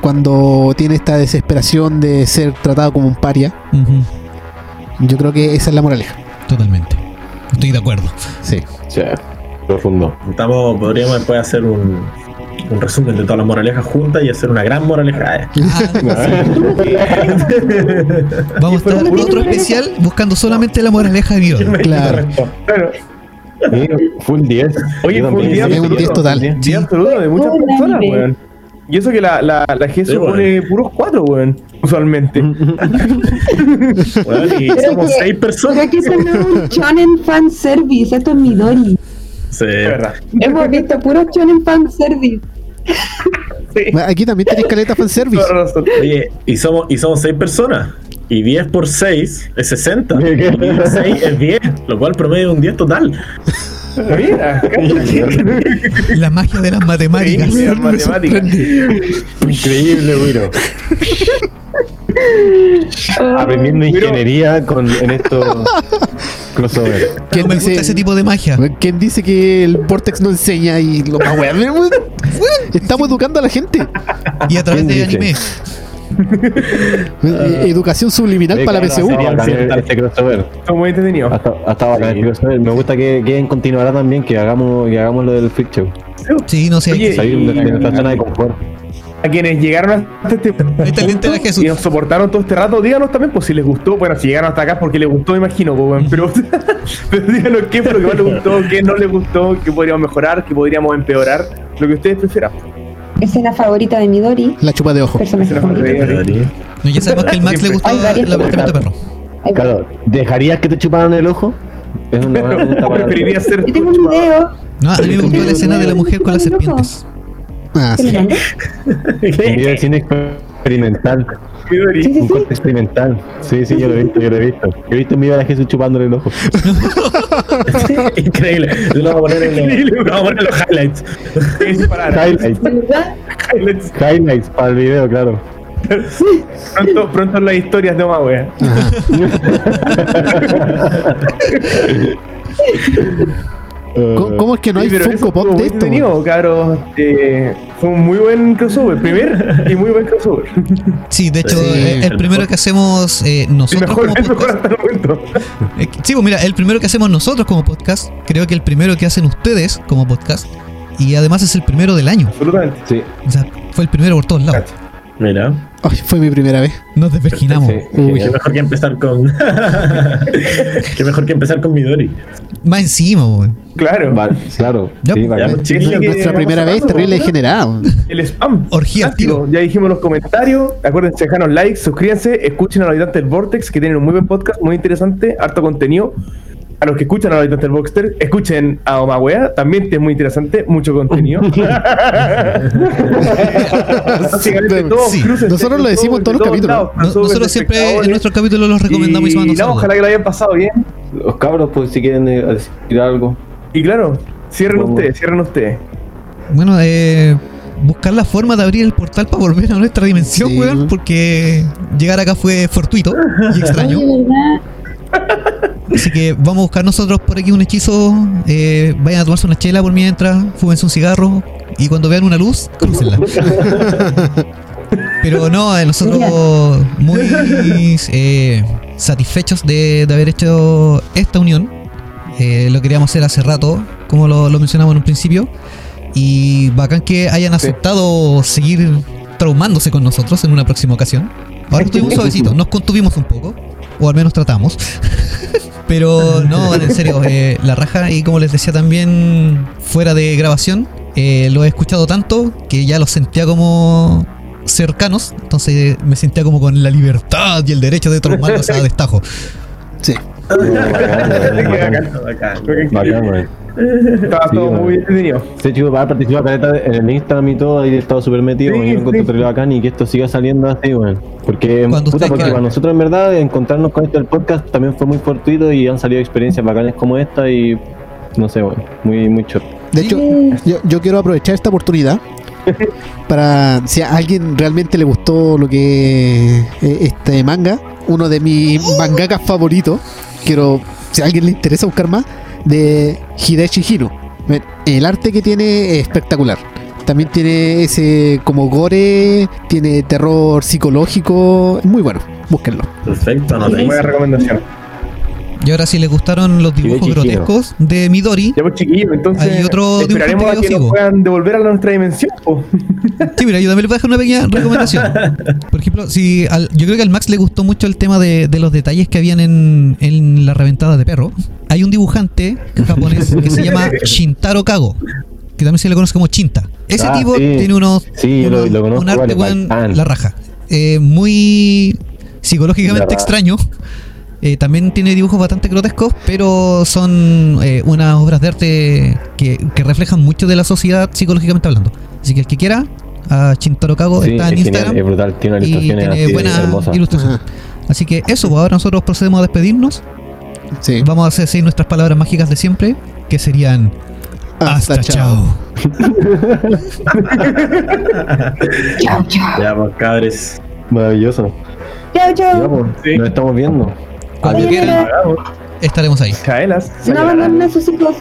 cuando tiene esta desesperación de ser tratado como un paria, yo creo que esa es la moraleja. Totalmente. Estoy de acuerdo. Sí. Sí, profundo. Estamos, podríamos después hacer un, un resumen de todas las moralejas juntas y hacer una gran moraleja. <laughs> Vamos a estar por otro especial buscando solamente la moraleja de Midori. Claro. Claro. Sí, full 10. Oye, full también. 10 Es un 10 total. Sí, absoluto, de muchas Un personas, weón. Y eso que la, la, la pone puros cuatro, weón, usualmente. <laughs> Bueno, y Pero somos que- seis personas. Pero que eso no es un shonen fan service, esto es Midori. Sí. De verdad. Hemos visto puro shonen fan service. Sí. Aquí también tenéis caleta fanservice. Toda razón. Oye, y somos, y somos seis personas. Y 10 por 6 es 60. Y 6 es 10, lo cual promedio un 10 total. Mira, <laughs> La magia de las matemáticas. Mira, matemáticas. Increíble, Wiro. Aprendiendo ingeniería con, en estos crossover. No me gusta ese tipo de magia. ¿Quién dice que el Vortex no enseña y lo más weón? <laughs> Estamos educando a la gente. Y a través de ¿Quién anime. <laughs> Educación subliminal para la PSU. sería este crossover. Está muy entretenido. Hasta, hasta el crossover. Me gusta que, que continuará también, que hagamos, que hagamos lo del freak show. Sí, no sé. Oye, Salir de, de nuestra zona de confort. A quienes llegaron hasta este <laughs> de Jesús. y nos soportaron todo este rato, díganos también pues si les gustó. Bueno, si llegaron hasta acá porque les gustó, me imagino, pues, pero, <laughs> pero díganos qué fue lo que más les gustó, qué no les gustó, qué podríamos mejorar, qué podríamos empeorar, lo que ustedes prefieran. Escena favorita de Midori. La chupa de ojo. Personaje favorito. No, ya sabemos que al Max le gustó Hay varias el apartamento perro. Claro, ¿dejarías que te chuparan el ojo? Es una pregunta ¿O para preferiría ser Yo tengo un video. No, a mí me gustó la escena de la mujer con las serpientes. Ah, ¿Te sí. video de cine experimental. Midori? Sí, sí, Un sí. corte experimental. Sí, sí, yo lo he visto, yo lo he visto. Yo he visto un video de Jesús chupándole el ojo. <laughs> Increíble. Lo vamos a poner en los, lo vamos a poner en los highlights. Highlights, highlights. highlights para el video, claro. Pronto, pronto en las historias de Omagüe. <laughs> <laughs> ¿Cómo, cómo es que no hay Funko Pop de esto? Eh, fue un muy buen crossover. Primer y muy buen crossover. <laughs> Sí, de hecho, Sí, eh, el el primero que hacemos eh, nosotros mejor, como podcast. hasta el momento. Eh, Sí, pues mira, el primero que hacemos nosotros como podcast, creo que el primero que hacen ustedes como podcast, y además es el primero del año. Absolutamente. Sí. O sea, fue el primero por todos lados. Mira. Ay, fue mi primera vez. Nos desvirginamos. Sí, Uy, Qué mejor que empezar con. <laughs> Qué mejor que empezar con Midori. Más encima, weón. Claro. Va- claro. Sí, bacán. pues, Sí, Nuestra primera vez, terrible ¿no? degenerado. El spam. Orgía tiro. Ya dijimos los comentarios. Acuérdense, dejarnos like, suscríbanse, escuchen a los habitantes del Vortex, que tienen un muy buen podcast, muy interesante, harto contenido. A los que escuchan a los habitantes del escuchen a Omagüea, también es muy interesante, mucho contenido. <laughs> Básicamente, todos Sí. crúcense Nosotros lo decimos en todos los capítulos. lados, No- crossover nosotros siempre en nuestros capítulos los recomendamos y, y, no, ojalá que lo hayan pasado bien. Los cabros, pues si quieren eh, decir algo. Y claro, cierren ustedes, cierren ustedes. Bueno, eh, buscar la forma de abrir el portal para volver a nuestra dimensión, Sí. weón, porque llegar acá fue fortuito y extraño. <laughs> Así que vamos a buscar nosotros por aquí un hechizo. eh, vayan a tomarse una chela por mientras, fúmense un cigarro y cuando vean una luz, crúcenla. Pero no, eh, nosotros muy eh, satisfechos de, de haber hecho esta unión. Eh, lo queríamos hacer hace rato, como lo, lo mencionamos en un principio. Y bacán que hayan aceptado seguir traumándose con nosotros en una próxima ocasión. Ahora estuvimos <laughs> suavecitos, nos contuvimos un poco, o al menos tratamos. <laughs> Pero no, <laughs> en serio, eh, la raja y como les decía también fuera de grabación, eh, lo he escuchado tanto que ya los sentía como cercanos, entonces me sentía como con la libertad y el derecho de traumarlos a destajo. Sí. Bacán, güey. Estaba Sí, todo bueno. muy entretenido. Sí, chicos, para participar caleta en el Instagram y todo, ahí he estado súper metido, Sí, y me encontré sí. bacán y que esto siga saliendo así, weón. Porque, Cuando puta, porque para nosotros en verdad encontrarnos con esto del podcast también fue muy fortuito y han salido experiencias bacanas como esta y no sé, weón, muy, muy chot. De hecho, yo, yo quiero aprovechar esta oportunidad para si a alguien realmente le gustó lo que eh, este manga, uno de mis mangakas favoritos, quiero si a alguien le interesa buscar más de Hideshi Hiro. El arte que tiene es espectacular. También tiene ese como gore, tiene terror psicológico, es muy bueno, búsquenlo. Perfecto, no Buena recomendación. Y ahora si les gustaron los dibujos Chihiro. grotescos de Midori, Ya pues chiquillos, entonces Hay otro esperaremos a que yo nos sigo. puedan devolver a nuestra dimensión. po. <laughs> Sí, mira, yo también les voy a dejar una pequeña <laughs> recomendación. Por ejemplo, si al- yo creo que al Max le gustó mucho el tema de, de los detalles que habían en, en la reventada de perro. Hay un dibujante japonés que se llama <laughs> Shintaro Kago, que también se le conoce como Chinta. Ese Ah, tipo sí. tiene unos, Sí, lo- lo un arte vale, bacán. la raja. Eh, muy psicológicamente extraño. Eh, también tiene dibujos bastante grotescos, pero son eh, unas obras de arte que, que, reflejan mucho de la sociedad psicológicamente hablando. Así que el que quiera, a Chintaro Kago sí, está en es Instagram. Genial, es brutal, tiene y tiene buenas ilustraciones. Así que eso, pues ahora nosotros procedemos a despedirnos. Sí. Vamos a hacer sí, nuestras palabras mágicas de siempre, que serían hasta, hasta chao. <laughs> chao, chao. Ya, pues, cabres. Maravilloso. Chao, chao. Ya, pues, sí. Nos estamos viendo. Cuando quieran, estaremos ahí. Caelas. No abandonen a sus hijos.